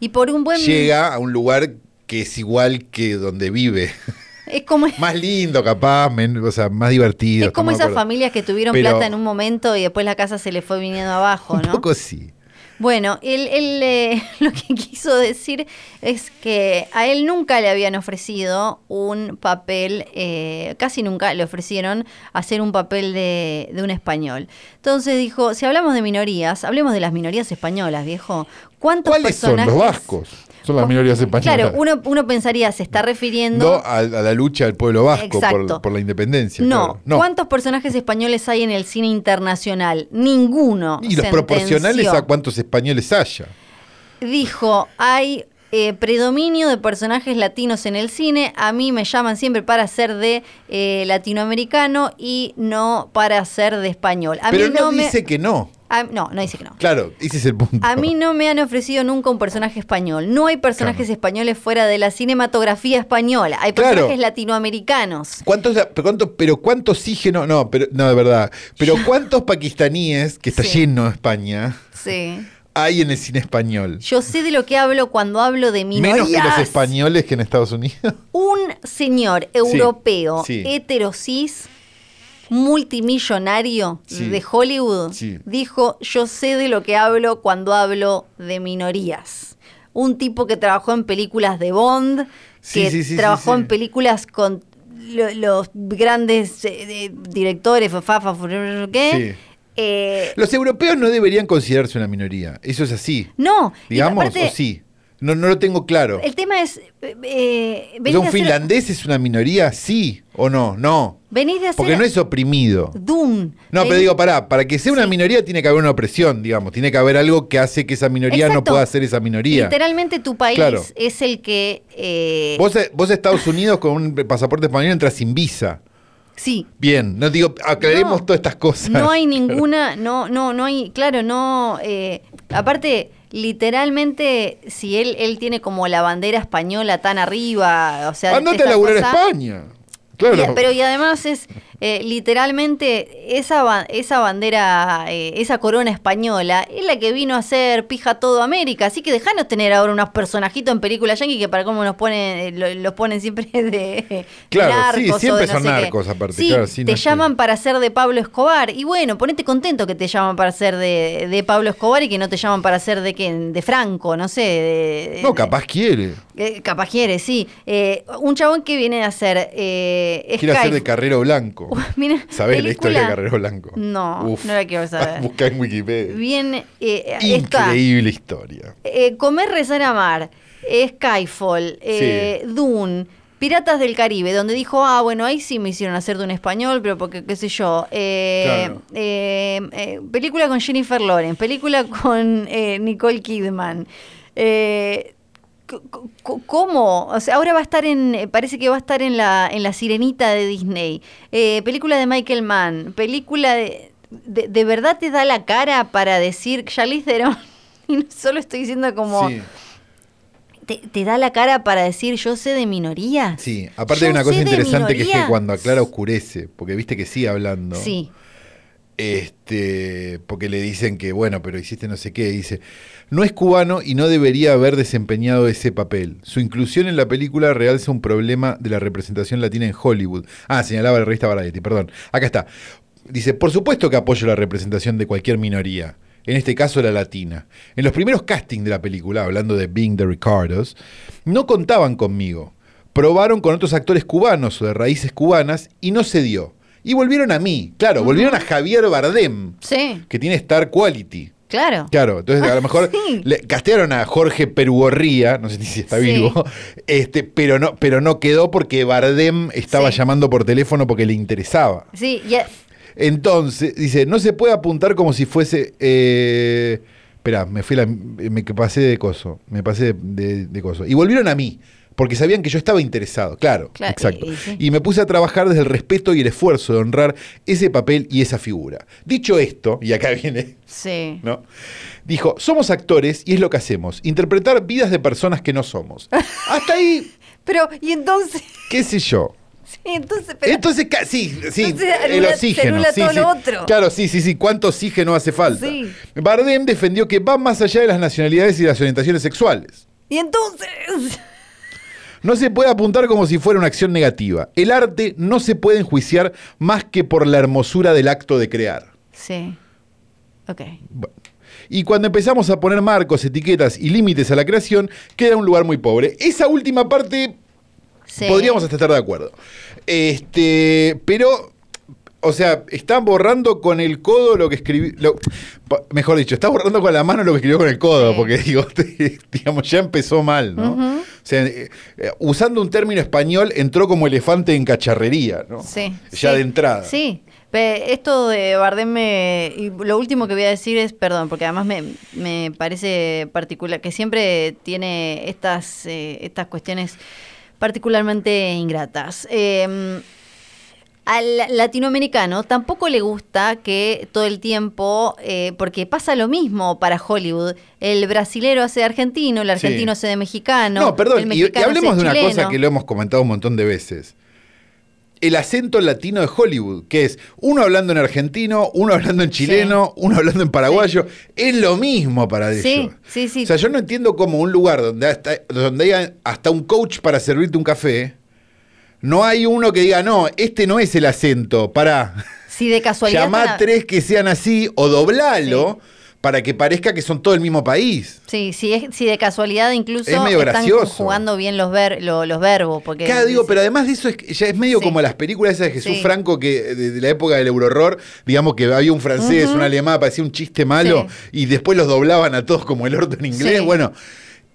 y por un buen... llega a un lugar que es igual que donde vive. Es como, más lindo, capaz, men- o sea, más divertido. es como esas familias que tuvieron Pero- plata en un momento y después la casa se le fue viniendo abajo, Un ¿no? poco sí. Bueno, él, él, eh, lo que quiso decir es que a él nunca le habían ofrecido un papel, eh, casi nunca le ofrecieron hacer un papel de, de un español. Entonces dijo, si hablamos de minorías, hablemos de las minorías españolas, viejo. ¿Cuántos ¿Cuáles son? Los vascos. Son las minorías españolas. Claro, uno, uno pensaría, se está refiriendo... No a, a la lucha del pueblo vasco por, la independencia. No. claro. no. ¿Cuántos personajes españoles hay en el cine internacional? Ninguno. Y los sentenció. proporcionales a cuántos españoles haya. Dijo, hay eh, predominio de personajes latinos en el cine. A mí me llaman siempre para ser de eh, latinoamericano y no para ser de español. A Pero mí no, no, me... dice que no. A- no, no dice que no. Claro, ese es el punto. A mí no me han ofrecido nunca un personaje español. No hay personajes Claro. españoles fuera de la cinematografía española. Hay Claro. personajes latinoamericanos. ¿Cuántos, pero, cuánto, pero cuánto oxígeno? No, pero, no, de verdad. Pero ¿cuántos pakistaníes, que está Sí. lleno España, Sí. hay en el cine español? Yo sé de lo que hablo cuando hablo de minorías. Menos que los españoles que en Estados Unidos. Un señor europeo sí. heterosis multimillonario Sí. de Hollywood Sí. dijo, yo sé de lo que hablo cuando hablo de minorías. Un tipo que trabajó en películas de Bond, que sí, trabajó en películas con lo- los grandes eh, directores, fafafa, ¿qué? Eh, Los europeos no deberían considerarse una minoría. Eso es así. no, Digamos, aparte, o sí. No, no lo tengo claro. El tema es, eh, ¿Un finlandés es una minoría? Sí o no. No. Venís de hacer Porque no es oprimido. Dune. No, pero digo, pará, para que sea una minoría tiene que haber una opresión, digamos. Tiene que haber algo que hace que esa minoría no pueda ser esa minoría. Literalmente tu país Claro. es el que... eh, Vos, vos a Estados Unidos con un pasaporte español entras sin visa. sí. Bien, no digo, aclaremos No, todas estas cosas. No hay ninguna, no, no, no hay, claro, no, eh, aparte, literalmente, si él, él tiene como la bandera española tan arriba, o sea, Andate a laburar a España. Pero y además es eh, literalmente esa, ba- esa bandera, eh, esa corona española es la que vino a hacer pija todo América. Así que dejanos tener ahora unos personajitos en películas yankee que para cómo nos ponen, eh, lo- los ponen siempre de, de Claro, sí, narcos o siempre de no son qué. narcos aparte, Sí, claro, sí, te no sé. llaman para ser de Pablo Escobar. Y bueno, ponete contento que te llaman para ser de, de Pablo Escobar y que no te llaman para ser de quién, de Franco, no sé. de- No, de- capaz quiere. eh, capaz quiere, sí. Eh, un chabón que viene a hacer. Eh, Quiere hacer de Carrero Blanco. Mira, ¿Sabés la historia de Carrero Blanco? No, Uf. no la quiero saber. Busca en Wikipedia. Bien, eh, está. Increíble historia. eh, Comer, rezar, amar. eh, Skyfall. eh, Dune. Piratas del Caribe, donde dijo, ah, bueno, ahí sí me hicieron hacer de un español, pero porque, qué sé yo. eh, Claro. eh, eh, película con Jennifer Lawrence, película con eh, Nicole Kidman. Eh, ¿Cómo? O sea, ahora va a estar en, eh, parece que va a estar en la, en la Sirenita de Disney. Eh, película de Michael Mann, película de, de, de verdad te da la cara para decir Charlize Theron. Y no solo estoy diciendo como, Sí, te, te da la cara para decir yo sé de minorías. sí. Aparte Yo hay una cosa interesante que es que cuando aclara oscurece, porque viste que sigue hablando. Sí, Este, porque le dicen que, bueno, pero hiciste no sé qué. Dice, no es cubano y no debería haber desempeñado ese papel. Su inclusión en la película realza un problema de la representación latina en Hollywood. Ah, señalaba la revista Variety, perdón. Acá está. Dice, por supuesto que apoyo la representación de cualquier minoría. En este caso la latina. En los primeros castings de la película, hablando de Being the Ricardos, no contaban conmigo. Probaron con otros actores cubanos o de raíces cubanas y no se dio. Y volvieron a mí. Claro, volvieron a Javier Bardem sí, que tiene Star Quality. claro. Claro, entonces a lo mejor Sí. le castearon a Jorge Perugorría, no sé si está Sí. vivo, este, pero no, pero no quedó porque Bardem estaba Sí. llamando por teléfono porque le interesaba. Sí, Entonces, dice, no se puede apuntar como si fuese. Eh, espera, me fui la, me pasé de coso. Me pasé de, de- de coso. Y volvieron a mí. Porque sabían que yo estaba interesado, claro, Claro, exacto. y- y sí. Y me puse a trabajar desde el respeto y el esfuerzo de honrar ese papel y esa figura. Dicho esto, y acá viene Sí. ¿no? Dijo, somos actores y es lo que hacemos, interpretar vidas de personas que no somos. Hasta ahí, Pero, y entonces, qué sé yo. sí, entonces, pero- Entonces, sí, sí, Entonces el oxígeno. sí, todo sí. lo otro. Claro, sí, sí, sí. ¿Cuánto oxígeno hace falta? Sí. Bardem defendió que va más allá de las nacionalidades y las orientaciones sexuales. y entonces, No se puede apuntar como si fuera una acción negativa. El arte no se puede enjuiciar más que por la hermosura del acto de crear. sí, ok, Bueno. Y cuando empezamos a poner marcos, etiquetas y límites a la creación, queda un lugar muy pobre. Esa última parte sí. podríamos hasta estar de acuerdo. Este, pero, o sea, está borrando con el codo lo que escribió. mejor dicho, está borrando con la mano lo que escribió con el codo, Sí. porque digo, digamos, ya empezó mal, ¿no? O sea, eh, eh, usando un término español, entró como elefante en cacharrería, ¿no? Sí. Ya sí, de entrada. Sí. Esto de Bardem me, y lo último que voy a decir es, perdón, porque además me, me parece particular, que siempre tiene estas, eh, estas cuestiones particularmente ingratas. Eh, al latinoamericano tampoco le gusta que todo el tiempo, eh, porque pasa lo mismo para Hollywood, el brasilero hace de argentino, el argentino hace de mexicano. No, perdón, el y- hablemos hace de una chileno. cosa que lo hemos comentado un montón de veces. El acento latino de Hollywood, que es uno hablando en argentino, uno hablando en chileno, uno hablando en paraguayo, es lo mismo para Sí, ellos. sí, sí. O sea, yo no entiendo cómo un lugar donde hasta, donde haya hasta un coach para servirte un café, no hay uno que diga, no, este no es el acento, para Si de casualidad. llamá tres que sean así o doblalo para que parezca que son todo el mismo país. Sí, sí, es, si de casualidad incluso Es medio están gracioso. jugando bien los, ver, lo- los verbos. Porque Claro, digo, pero además de eso es, ya es medio Sí. como las películas esas de Jesús Sí. Franco que de, de la época del Eurohorror, digamos que había un francés, un alemán, parecía un chiste malo y después los doblaban a todos como el orto en inglés. Bueno,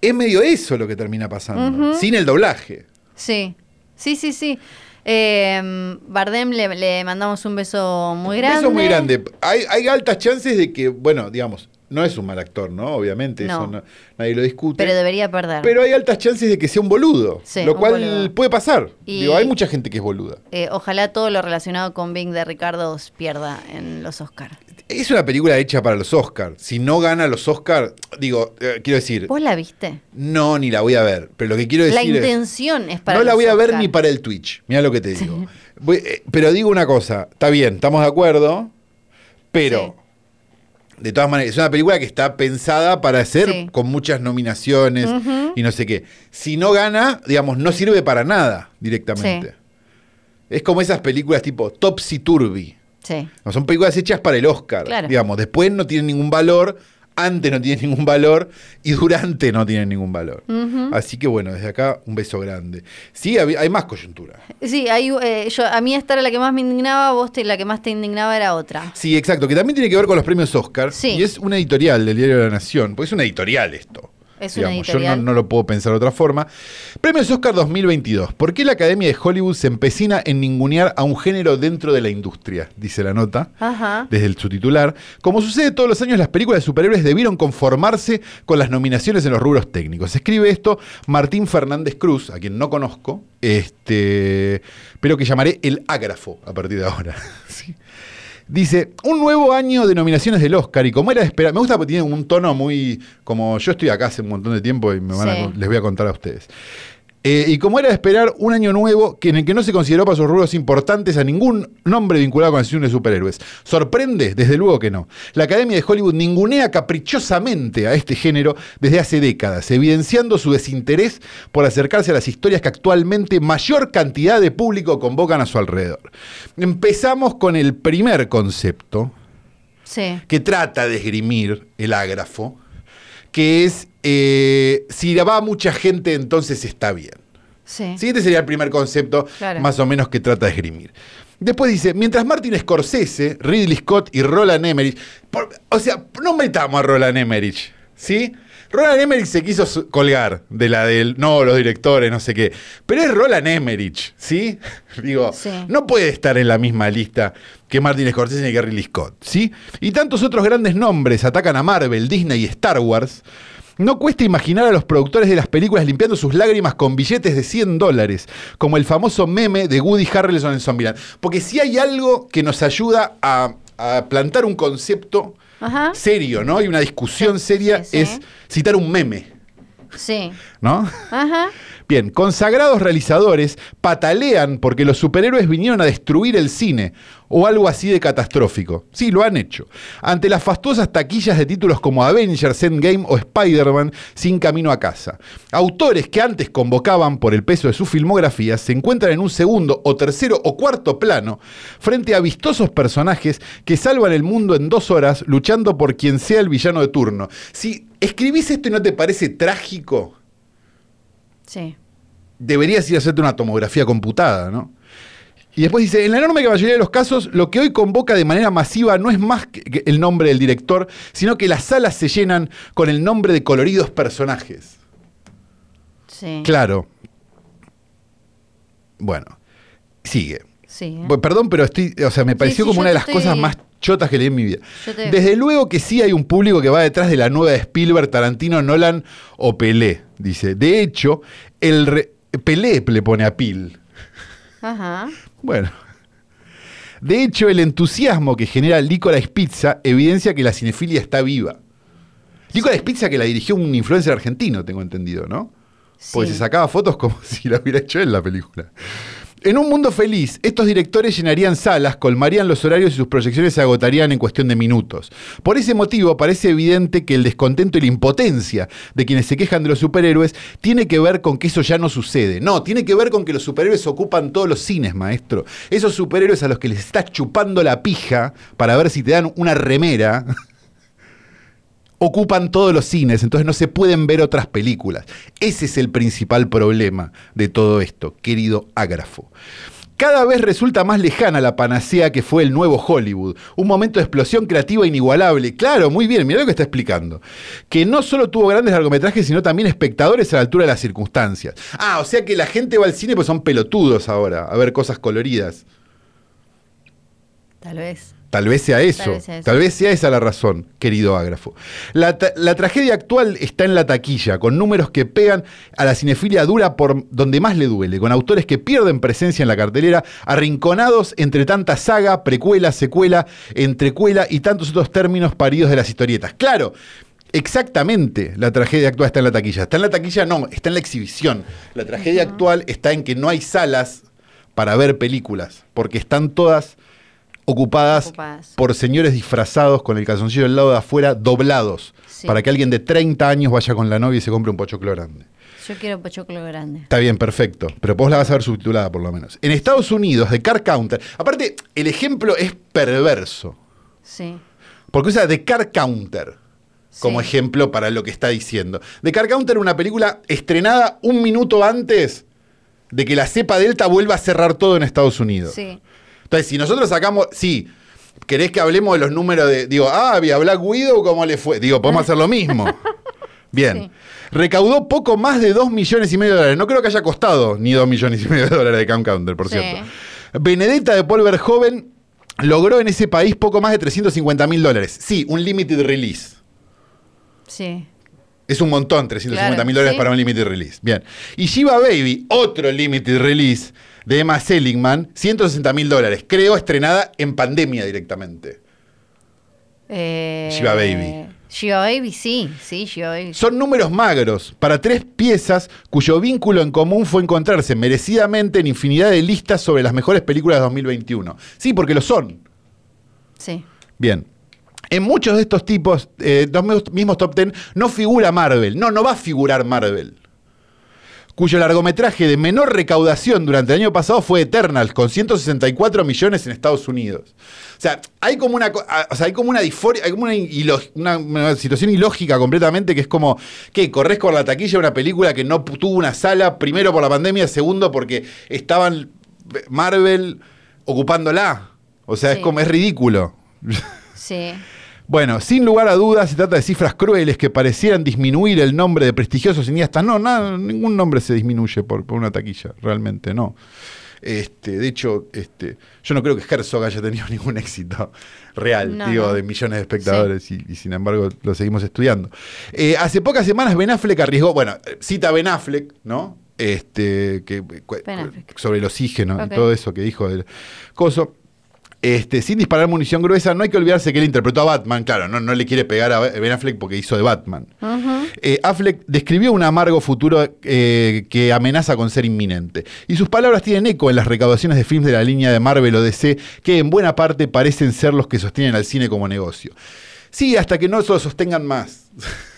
es medio eso lo que termina pasando, sin el doblaje. Sí, sí, sí, sí. Eh, Bardem le, le mandamos un beso muy grande. Eso es muy grande. Hay, hay altas chances de que, bueno, digamos, no es un mal actor, ¿no? Obviamente, No. eso no- nadie lo discute. Pero debería perder. Pero hay altas chances de que sea un boludo, Sí, lo un cual boludo. puede pasar. Y- Digo, hay mucha gente que es boluda. Eh, ojalá todo lo relacionado con Bing de Ricardo pierda en los Oscars. Es una película hecha para los Oscars. Si no gana los Oscars, digo, eh, quiero decir, ¿Vos la viste? no, ni la voy a ver. Pero lo que quiero La decir es, intención es para no la voy a ver ni para el Twitch. Mira lo que te digo. Voy- eh, pero digo una cosa, está bien, estamos de acuerdo, pero de todas maneras, es una película que está pensada para Sí. con muchas nominaciones y no sé qué. Si no gana, digamos, no sirve para nada directamente. Es como esas películas tipo Topsy Turvy. Sí. No, son películas hechas para el Oscar. Claro. Digamos, después no tienen ningún valor, antes no tienen ningún valor y durante no tienen ningún valor. Así que bueno, desde acá un beso grande. Sí, hay más coyuntura. Sí, hay, eh, yo, a mí esta era la que más me indignaba, vos te, la que más te indignaba era otra. Sí, exacto, que también tiene que ver con los premios Oscar. Sí. Y es una editorial del Diario de la Nación, porque es una editorial esto. Es una Digamos, editorial. Yo no, no lo puedo pensar de otra forma. Premios Oscar 2022. ¿Por qué la Academia de Hollywood se empecina en ningunear a un género dentro de la industria? Dice la nota. Ajá. desde el subtitular. Como sucede todos los años, las películas de superhéroes debieron conformarse con las nominaciones en los rubros técnicos. Escribe esto Martín Fernández Cruz, a quien no conozco, este, pero que llamaré el ágrafo a partir de ahora. Sí. Dice, un nuevo año de nominaciones del Oscar y como era de esperar, me gusta porque tiene un tono muy, como yo estoy acá hace un montón de tiempo y me van a Sí. les voy a contar a ustedes. Eh, y como era de esperar, un año nuevo que en el que no se consideró para sus rubros importantes a ningún nombre vinculado con el cine de superhéroes. ¿Sorprende? Desde luego que no. La Academia de Hollywood ningunea caprichosamente a este género desde hace décadas, evidenciando su desinterés por acercarse a las historias que actualmente mayor cantidad de público convocan a su alrededor. Empezamos con el primer concepto, Sí. que trata de esgrimir el ágrafo, que es eh, si va mucha gente entonces está bien. Sí. Este sería el primer concepto Claro. más o menos que trata de esgrimir. Después dice, mientras Martin Scorsese, Ridley Scott y Roland Emmerich, por- o sea, no metamos a Roland Emmerich, ¿sí? Roland Emmerich se quiso colgar de la del, no, los directores, no sé qué, pero es Roland Emmerich, ¿sí? Digo, Sí. no puede estar en la misma lista que Martin Scorsese y que Ridley Scott, ¿sí? Y tantos otros grandes nombres atacan a Marvel, Disney y Star Wars, No cuesta imaginar a los productores de las películas limpiando sus lágrimas con billetes de 100 dólares, como el famoso meme de Woody Harrelson en Zombieland. Porque si hay algo que nos ayuda a, a plantar un concepto Ajá. serio, ¿no? Y una discusión Sí, seria sí, sí. es citar un meme, Sí. ¿no? Ajá. Bien, consagrados realizadores patalean porque los superhéroes vinieron a destruir el cine o algo así de catastrófico. Sí, lo han hecho. Ante las fastuosas taquillas de títulos como Avengers, Endgame o Spider-Man sin camino a casa. Autores que antes convocaban por el peso de su filmografía se encuentran en un segundo o tercero o cuarto plano frente a vistosos personajes que salvan el mundo en dos horas luchando por quien sea el villano de turno. Si escribís esto y no te parece trágico, Sí. deberías ir a hacerte una tomografía computada, ¿no? Y después dice, en la enorme mayoría de los casos, lo que hoy convoca de manera masiva no es más que el nombre del director, sino que las salas se llenan con el nombre de coloridos personajes. Sí. Claro. Bueno, sigue. Sí. ¿eh? Perdón, pero estoy, o sea, me pareció sí, como una de las estoy- cosas más chotas que leí en mi vida. Te- Desde luego que sí hay un público que va detrás de la nueva de Spielberg, Tarantino, Nolan o Pelé, dice. De hecho, el re- Pelé le pone a Pil. Ajá. Bueno. De hecho, el entusiasmo que genera Licorice Pizza evidencia que la cinefilia está viva. Licorice Pizza que la dirigió un influencer argentino, tengo entendido, ¿no? Porque Sí. se sacaba fotos como si la hubiera hecho él la película. En un mundo feliz, estos directores llenarían salas, colmarían los horarios y sus proyecciones se agotarían en cuestión de minutos. Por ese motivo, parece evidente que el descontento y la impotencia de quienes se quejan de los superhéroes tiene que ver con que eso ya no sucede. No, tiene que ver con que los superhéroes ocupan todos los cines, maestro. Esos superhéroes a los que les estás chupando la pija para ver si te dan una remera ocupan todos los cines, entonces no se pueden ver otras películas. Ese es el principal problema de todo esto, querido ágrafo. Cada vez resulta más lejana la panacea que fue el nuevo Hollywood, un momento de explosión creativa inigualable. Claro, muy bien, mira lo que está explicando. Que no solo tuvo grandes largometrajes, sino también espectadores a la altura de las circunstancias. Ah, o sea que la gente va al cine pues son pelotudos ahora, a ver cosas coloridas. Tal vez. Tal vez sea eso. Tal vez sea eso. Tal vez sea esa la razón, querido ágrafo. La, ta- la tragedia actual está en la taquilla, con números que pegan a la cinefilia dura por donde más le duele, con autores que pierden presencia en la cartelera, arrinconados entre tanta saga, precuela, secuela, entrecuela y tantos otros términos paridos de las historietas. Claro. Exactamente, la tragedia actual está en la taquilla. Está en la taquilla, no, está en la exhibición. La tragedia actual está en que no hay salas para ver películas, porque están todas ocupadas, Ocupadas. por señores disfrazados con el calzoncillo del lado de afuera, doblados, Sí. para que alguien de 30 años vaya con la novia y se compre un pochoclo grande. Yo quiero pochoclo grande. Está bien, perfecto, pero vos la vas a ver subtitulada por lo menos. En Estados Unidos, de Car Counter, aparte, el ejemplo es perverso, Sí. porque usa The Car Counter como Sí. ejemplo para lo que está diciendo. The Car Counter una película estrenada un minuto antes de que la cepa Delta vuelva a cerrar todo en Estados Unidos. Sí. Entonces, si nosotros sacamos, sí, querés que hablemos de los números de, digo, ah, había Black Widow, ¿cómo le fue? Digo, podemos hacer lo mismo. Bien. Sí. Recaudó poco más de 2 millones y medio de dólares. No creo que haya costado ni 2 millones y medio de dólares de Camp Counter, por Sí. cierto. Benedetta de Paul Verhoeven logró en ese país poco más de 350 mil dólares. Sí, un limited release. Sí. Es un montón, 350 mil Claro, dólares sí. para un limited release. Bien. Y Shiva Baby, otro limited release de Emma Seligman, 160 mil dólares. Creo estrenada en pandemia directamente. Eh, Shiva Baby. Shiva Baby, sí. Sí, Shiva Baby. Son números magros para tres piezas cuyo vínculo en común fue encontrarse merecidamente en infinidad de listas sobre las mejores películas de 2021. Sí, porque lo son. Sí. Bien. En muchos de estos tipos, eh, los mismos- top 10, no figura Marvel. No, no va a figurar Marvel. Cuyo largometraje de menor recaudación durante el año pasado fue Eternals, con 164 millones en Estados Unidos. O sea, hay como una, o sea, hay como una disforia, hay como una, ilo- una- una situación ilógica completamente que es como, que corres con la taquilla una película que no tuvo una sala, primero por la pandemia, segundo porque estaban Marvel ocupándola. O sea, es como, es ridículo. Sí. Bueno, sin lugar a dudas se trata de cifras crueles que parecieran disminuir el nombre de prestigiosos cineastas. No, nada, ningún nombre se disminuye por, por una taquilla, realmente no. Este, de hecho, este, yo no creo que Herzog haya tenido ningún éxito real, No, digo, no. de millones de espectadores y, y sin embargo lo seguimos estudiando. Eh, hace pocas semanas Ben Affleck arriesgó, bueno, eh, cita Ben Affleck, ¿no? Este, que, Ben Affleck. sobre el oxígeno y todo eso que dijo del coso. Este, sin disparar munición gruesa, no hay que olvidarse que él interpretó a Batman, claro, no, no le quiere pegar a Ben Affleck porque hizo de Batman. Eh, Affleck describió un amargo futuro eh, que amenaza con ser inminente. Y sus palabras tienen eco en las recaudaciones de films de la línea de Marvel o DC, que en buena parte parecen ser los que sostienen al cine como negocio. Sí, hasta que no se lo sostengan más.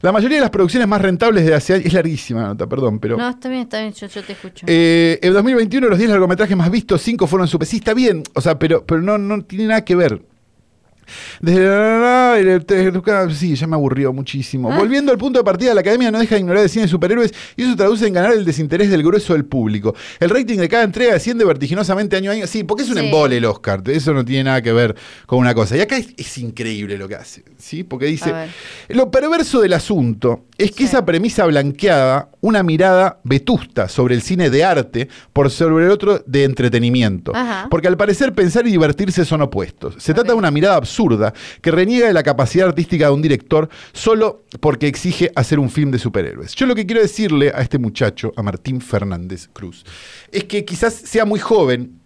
La mayoría de las producciones más rentables de hace años. Es larguísima la nota, perdón, pero. No, está bien, está bien, yo, yo te escucho. Eh, en 2021 los 10 largometrajes más vistos, 5 fueron super. Sí, está bien, o sea, pero, pero no, no tiene nada que ver. Desde la- sí, ya me aburrió muchísimo. Ah. Volviendo al punto de partida, la academia no deja de ignorar el cine de superhéroes y eso traduce en ganar el desinterés del grueso del público. El rating de cada entrega desciende vertiginosamente año a año. Sí, porque es un Sí. embole el Oscar. Eso no tiene nada que ver con una cosa. Y acá es, es increíble lo que hace. ¿sí? Porque dice. Lo perverso del asunto es que Sí. esa premisa blanqueada, una mirada vetusta sobre el cine de arte por sobre el otro de entretenimiento. Ajá. Porque al parecer pensar y divertirse son opuestos. Se trata de una mirada absurda que reniega de la capacidad artística de un director solo porque exige hacer un film de superhéroes. Yo lo que quiero decirle a este muchacho, a Martín Fernández Cruz, es que quizás sea muy joven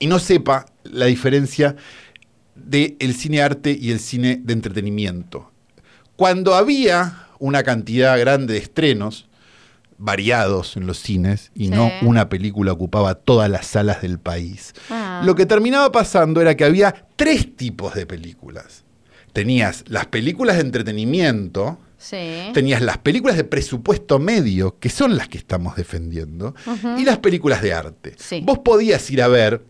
y no sepa la diferencia del cine arte y el cine de entretenimiento. Cuando había una cantidad grande de estrenos, variados en los cines, y Sí. no una película ocupaba todas las salas del país, Ah. lo que terminaba pasando era que había tres tipos de películas. Tenías las películas de entretenimiento, Sí. tenías las películas de presupuesto medio, que son las que estamos defendiendo, y las películas de arte. Sí. Vos podías ir a ver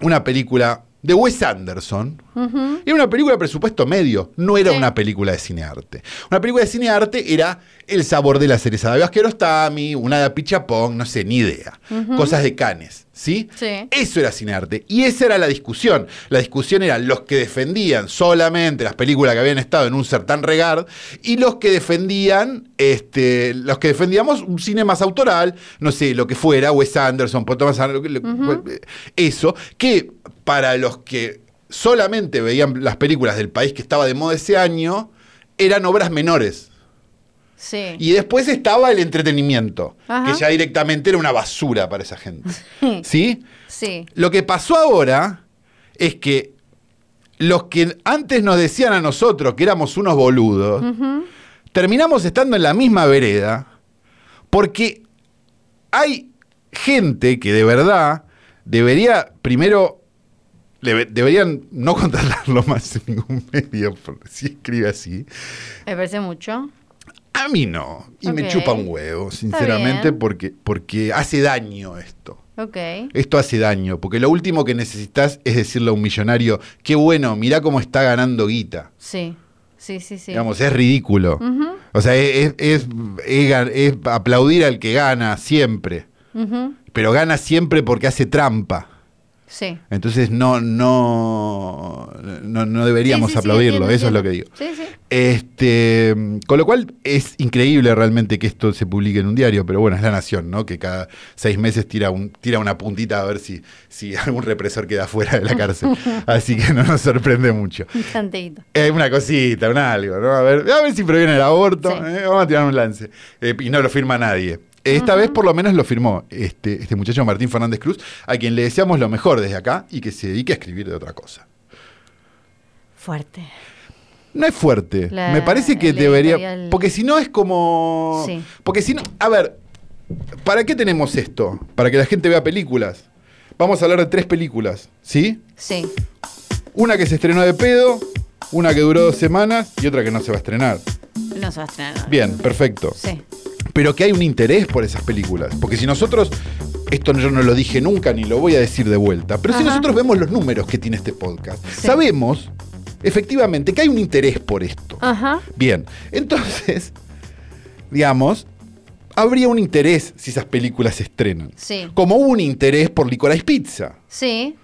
una película de Wes Anderson, Ujú. era una película de presupuesto medio, no era Sí. una película de cinearte. Una película de cinearte era El sabor de la cereza de Vasquerostami, una de Pichapong, no sé, ni idea. Cosas de Canes, ¿sí? Sí. Eso era cinearte. Y esa era la discusión. La discusión era los que defendían solamente las películas que habían estado en un certan regard y los que defendían, este, los que defendíamos un cine más autoral, no sé, lo que fuera, Wes Anderson, Paul Thomas Anderson, lo que- eso, que para los que solamente veían las películas del país que estaba de moda ese año, eran obras menores. Sí. Y después estaba el entretenimiento, Ajá. que ya directamente era una basura para esa gente. ¿Sí? Sí. Lo que pasó ahora es que los que antes nos decían a nosotros que éramos unos boludos, terminamos estando en la misma vereda porque hay gente que de verdad debería primero debe- deberían no contratarlo más en ningún medio porque si escribe así. Me parece mucho. A mí no, y me chupa un huevo, sinceramente, porque porque hace daño esto. Esto hace daño, porque lo último que necesitas es decirle a un millonario, qué bueno, mirá cómo está ganando guita. Sí. Sí, sí, sí. Digamos, es ridículo. O sea, es, es- es aplaudir al que gana siempre, pero gana siempre porque hace trampa. Sí. Entonces no, no, no, no deberíamos Sí, sí, sí, aplaudirlo, eso es lo que digo. Este, con lo cual es increíble realmente que esto se publique en un diario, pero bueno, es la nación, ¿no? Que cada seis meses tira, un, tira una puntita a ver si, si algún represor queda fuera de la cárcel. Así que no nos sorprende mucho. Un tanteíto. Es una cosita, un algo, ¿no? A ver, a ver si proviene el aborto. ¿eh? Vamos a tirar un lance. Eh, y no lo firma nadie. Esta vez por lo menos lo firmó este, este muchacho Martín Fernández Cruz, a quien le deseamos lo mejor desde acá y que se dedique a escribir de otra cosa. Fuerte. No es fuerte. La- Me parece que debería. editorial- Porque si no es como. Sí. Porque si no. A ver, ¿para qué tenemos esto? Para que la gente vea películas. Vamos a hablar de tres películas, ¿sí? Sí. Una que se estrenó de pedo, una que duró dos semanas y otra que no se va a estrenar. No se va a estrenar. Bien, perfecto. Sí. Pero que hay un interés por esas películas. Porque si nosotros. Esto yo no lo dije nunca ni lo voy a decir de vuelta. Pero si nosotros vemos los números que tiene este podcast, Sí. sabemos efectivamente que hay un interés por esto. Ajá. Bien, entonces, digamos, habría un interés si esas películas se estrenan. Sí. Como hubo un interés por Licorice Pizza, Sí.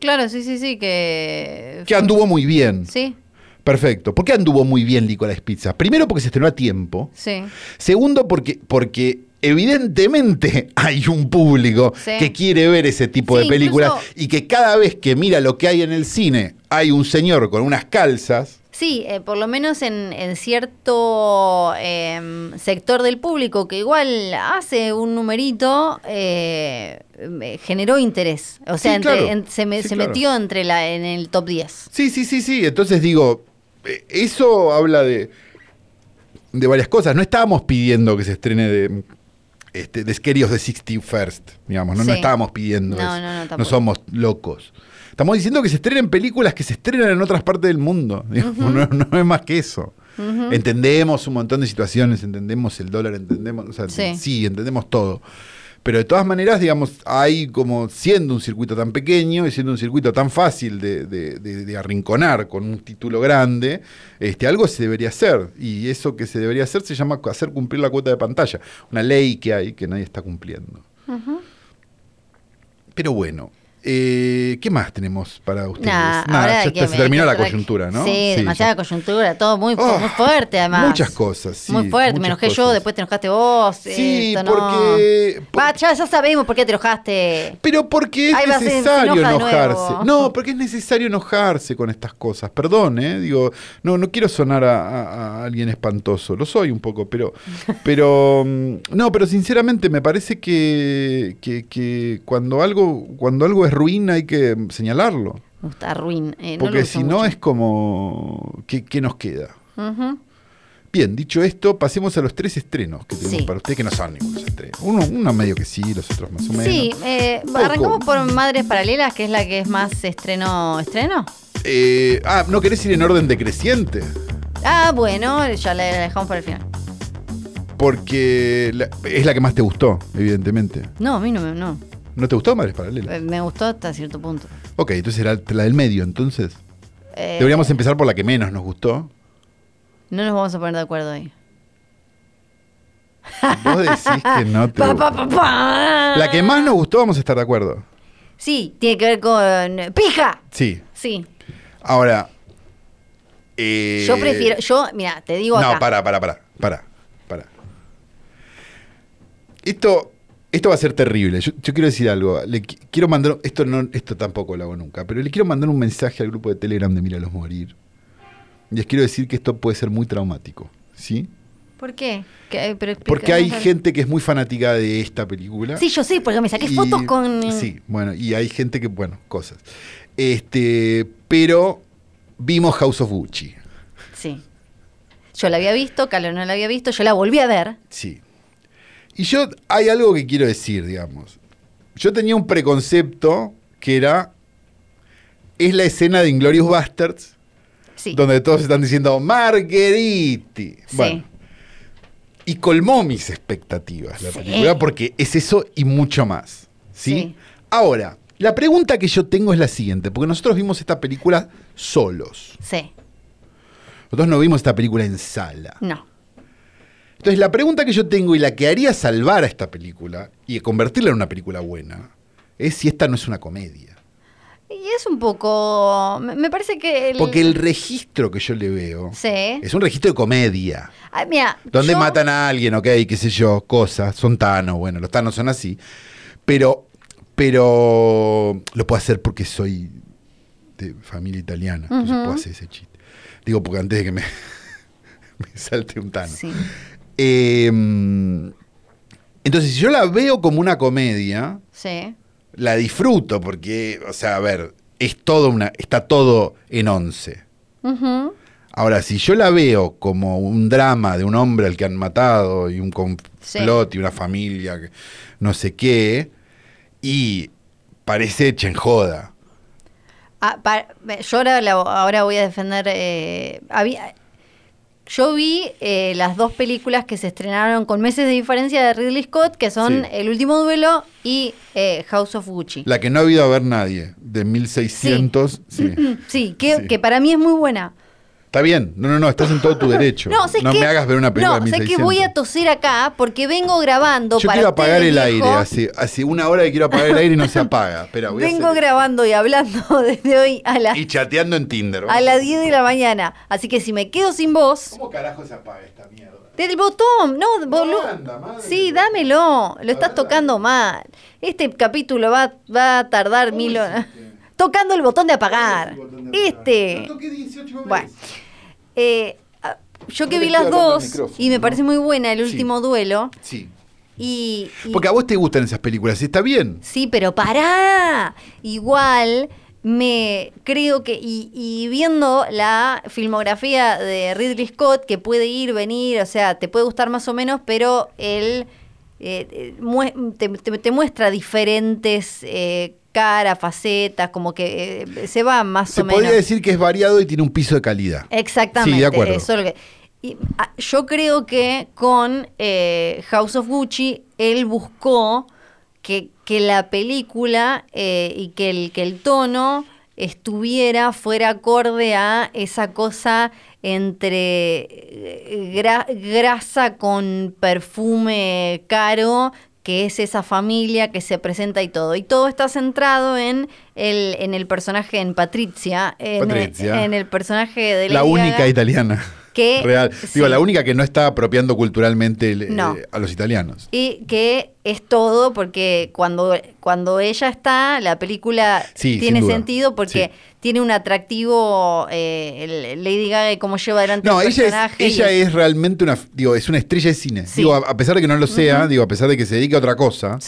Claro, sí, sí, sí, que... que anduvo muy bien. Sí, Perfecto. ¿Por qué anduvo muy bien Licorice Pizza? Primero porque se estrenó a tiempo. sí. Segundo porque, porque evidentemente hay un público Sí. que quiere ver ese tipo Sí, de películas incluso- y que cada vez que mira lo que hay en el cine, hay un señor con unas calzas. Sí, eh, por lo menos en, en cierto em, sector del público que igual hace un numerito, eh, me generó interés. O sea, Sí, entre- claro. en- se, me- se claro. metió entre la, en el top 10. Sí, sí, sí, sí. Entonces digo, eh, eso habla de, de varias cosas. No estábamos pidiendo que se estrene de, este, de Scary of the 61st, digamos. No, no Sí. estábamos pidiendo No, eso. no, no, no somos locos. Estamos diciendo que se estrenen películas que se estrenan en otras partes del mundo. digamos. no, no es más que eso. Entendemos un montón de situaciones, entendemos el dólar, entendemos, o sea, Sí. sí, entendemos todo. Pero de todas maneras, digamos, hay como siendo un circuito tan pequeño y siendo un circuito tan fácil de, de- de- de arrinconar con un título grande, este, algo se debería hacer. Y eso que se debería hacer se llama hacer cumplir la cuota de pantalla. Una ley que hay que nadie está cumpliendo. Pero bueno, eh, ¿qué más tenemos para ustedes? Nah, ya está, se terminó la coyuntura, ¿no? Sí, demasiada ya. coyuntura, todo muy, Oh, muy fuerte además. muchas cosas, sí, Muy fuerte, me enojé yo, después te enojaste vos. Sí, esto no. porque- por- Va, ya, ya sabemos por qué te enojaste. Pero porque es Ahí necesario enoja enojarse. No, porque es necesario enojarse con estas cosas. Perdón, ¿eh? Digo, no, no quiero sonar a, a- a alguien espantoso. Lo soy un poco, pero. pero mm, no, pero sinceramente me parece que, que, que cuando, algo, cuando algo es ruin hay que señalarlo. Gusta ruin. eh, Porque si no es como. ¿qué, qué nos queda? Bien, dicho esto, pasemos a los tres estrenos que tenemos Sí. para ustedes, que no son ningunos estrenos. Uno, uno medio que sí, los otros más o menos. Sí, eh, arrancamos por Madres Paralelas, que es la que es más estreno. ¿Estreno? Eh, ah, ¿no querés ir en orden decreciente? Ah, bueno, ya la la dejamos para el final. Porque la- es la que más te gustó, evidentemente. No, a mí no me, no. ¿No te gustó Madres Paralelas? Eh, me gustó hasta cierto punto. Ok, entonces era la del medio, entonces. Eh, Deberíamos empezar por la que menos nos gustó. No nos vamos a poner de acuerdo ahí. Vos decís que no te Pa. La que más nos gustó, vamos a estar de acuerdo. Sí, tiene que ver con. ¡Pija! Sí. Sí. Ahora. eh, Yo prefiero. Yo, mira, te digo acá. No, para, para, para, para, para. Esto, esto va a ser terrible. Yo, yo quiero decir algo. Le quiero mandar, esto no, esto tampoco lo hago nunca, pero le quiero mandar un mensaje al grupo de Telegram de Míralos Morir. Y les quiero decir que esto puede ser muy traumático, ¿sí? ¿Por qué? Explica- Porque hay gente que es muy fanática de esta película. Sí, yo sé, porque me saqué Y- fotos con. Sí, bueno, y hay gente que, bueno, cosas. Este, pero vimos House of Gucci. Sí. Yo la había visto, Carlos no la había visto, yo la volví a ver. Sí. Y yo, hay algo que quiero decir, digamos. Yo tenía un preconcepto que era, es la escena de Inglorious Bastards, Sí. donde todos están diciendo, Margueriti. Sí. Bueno, y colmó mis expectativas la Sí. película, porque es eso y mucho más. Sí. Ahora, la pregunta que yo tengo es la siguiente, porque nosotros vimos esta película solos. Sí. Nosotros no vimos esta película en sala. No. Entonces, la pregunta que yo tengo y la que haría salvar a esta película y convertirla en una película buena es si esta no es una comedia. Y es un poco. Me parece que. El... Porque el registro que yo le veo Sí. es un registro de comedia. Ah, mira. Donde yo- matan a alguien, ok, qué sé yo, cosas, son tanos, bueno, los tanos son así. Pero, pero lo puedo hacer porque soy de familia italiana, entonces Ujú. puedo hacer ese chiste. Digo, porque antes de que me, me salte un tano. Sí. Eh, entonces, si yo la veo como una comedia, Sí. la disfruto porque, o sea, a ver, es todo una, está todo en once. Ahora, si yo la veo como un drama de un hombre al que han matado y un complot y una familia, que- no sé qué, y parece hecha en joda. Ah, yo ahora, ahora voy a defender. eh, había, yo vi eh, las dos películas que se estrenaron con meses de diferencia de Ridley Scott, que son Sí. El último duelo y eh, House of Gucci. La que no ha habido a ver nadie, de 1600. Sí. Sí, que, Sí. que para mí es muy buena. Está bien, no, no, no, estás en todo tu derecho. No, sé no que, me hagas ver una película no, de sé 1600. que voy a toser acá porque vengo grabando Yo para quiero apagar el aire, hace, hace una hora que quiero apagar el aire y no se apaga. Espera, voy a Vengo hacer- grabando y hablando desde hoy a, la- Y chateando en Tinder. a las 10 de la mañana. Así que si me quedo sin voz, ¿Cómo carajo se apaga esta mierda? Del botón, no, bolu- anda, madre. Sí, dámelo. Lo estás tocando mal. Este capítulo va, va a tardar mil horas. Tocando el botón de apagar. Este. Bueno. Eh, yo que vi las dos y me ¿no? parece muy buena el Sí. último duelo. Sí. Y, y- Porque a vos te gustan esas películas, está bien. Sí, pero pará. Igual me creo que, y, y viendo la filmografía de Ridley Scott, que puede ir, venir, o sea, te puede gustar más o menos, pero él eh, eh, mue- te, te- te muestra diferentes eh, caras, facetas, como que eh, se va más Se o menos. podría decir que es variado y tiene un piso de calidad. Exactamente. Sí, de acuerdo. eso es lo que- y, ah, yo creo que con eh, House of Gucci él buscó que, que la película eh, y que el, que el tono estuviera, fuera acorde a esa cosa entre gra- grasa con perfume caro que es esa familia que se presenta y todo. Y todo está centrado en el, en el personaje, en Patricia, en, Patricia. en el personaje de La Lady única Gaga, italiana. que- Real. Digo, sí. la única que no está apropiando culturalmente el- No. eh, a los italianos. Y que es todo porque cuando, cuando ella está, la película Sí, tiene sentido porque Sí. tiene un atractivo eh, Lady Gaga cómo lleva adelante No, el ella, es, personaje. ella y es realmente una, digo, es una estrella de cine. Sí. Digo, a, a pesar de que no lo sea, digo, a pesar de que se dedique a otra cosa,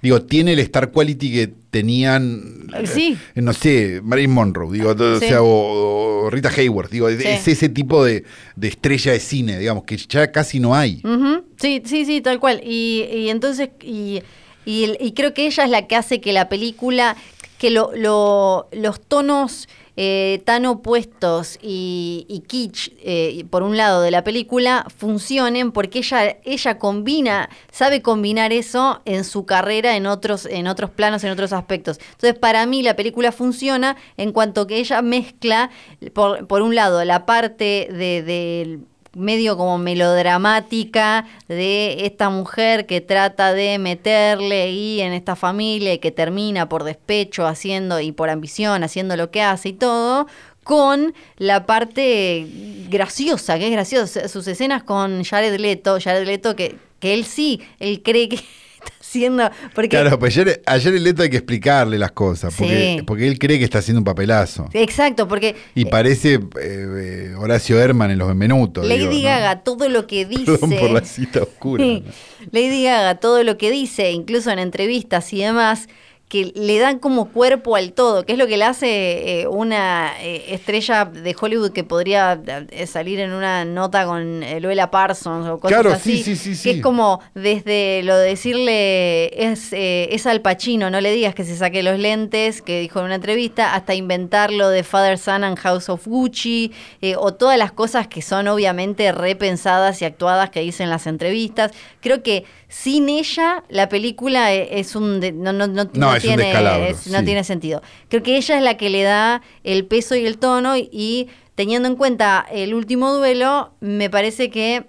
digo, tiene el star quality que tenían, Eh, eh, no sé, Marilyn Monroe, digo, o, sea, o, o Rita Hayworth, digo, es, es ese tipo de, de estrella de cine, digamos, que ya casi no hay. Ujú, Sí, sí, sí, tal cual. Y, y entonces, y, y, y creo que ella es la que hace que la película, que lo, lo- los tonos eh, tan opuestos y, y kitsch, eh, por un lado, de la película, funcionen porque ella, ella combina, sabe combinar eso en su carrera en otros, en otros planos, en otros aspectos. Entonces, para mí, la película funciona en cuanto que ella mezcla, por, por un lado, la parte de, del medio como melodramática de esta mujer que trata de meterle ahí en esta familia y que termina por despecho haciendo y por ambición haciendo lo que hace y todo con la parte graciosa, que es graciosa, sus escenas con Jared Leto, Jared Leto que, que él sí, él cree que haciendo, porque Claro, pues ayer, ayer el Leto hay que explicarle las cosas, porque, Sí. porque él cree que está haciendo un papelazo. Exacto, porque Y parece eh, eh, Horacio Herman en Los Benvenutos. Lady digo, ¿no? Gaga, todo lo que dice. Perdón por la cita oscura. Sí. ¿no? Lady Gaga, todo lo que dice, incluso en entrevistas y demás, que le dan como cuerpo al todo, que es lo que le hace eh, una eh, estrella de Hollywood que podría eh, salir en una nota con eh, Luella Parsons o cosas Claro, así. sí, sí, sí, que es como desde lo de decirle es, eh, es Al Pacino, no le digas que se saque los lentes, que dijo en una entrevista, hasta inventar lo de Father Son and House of Gucci, eh, o todas las cosas que son obviamente repensadas y actuadas que dice en las entrevistas. Creo que sin ella la película es un... de- no, no, no, No, es un tiene, es- no sí. tiene sentido. Creo que ella es la que le da el peso y el tono y teniendo en cuenta el último duelo, me parece que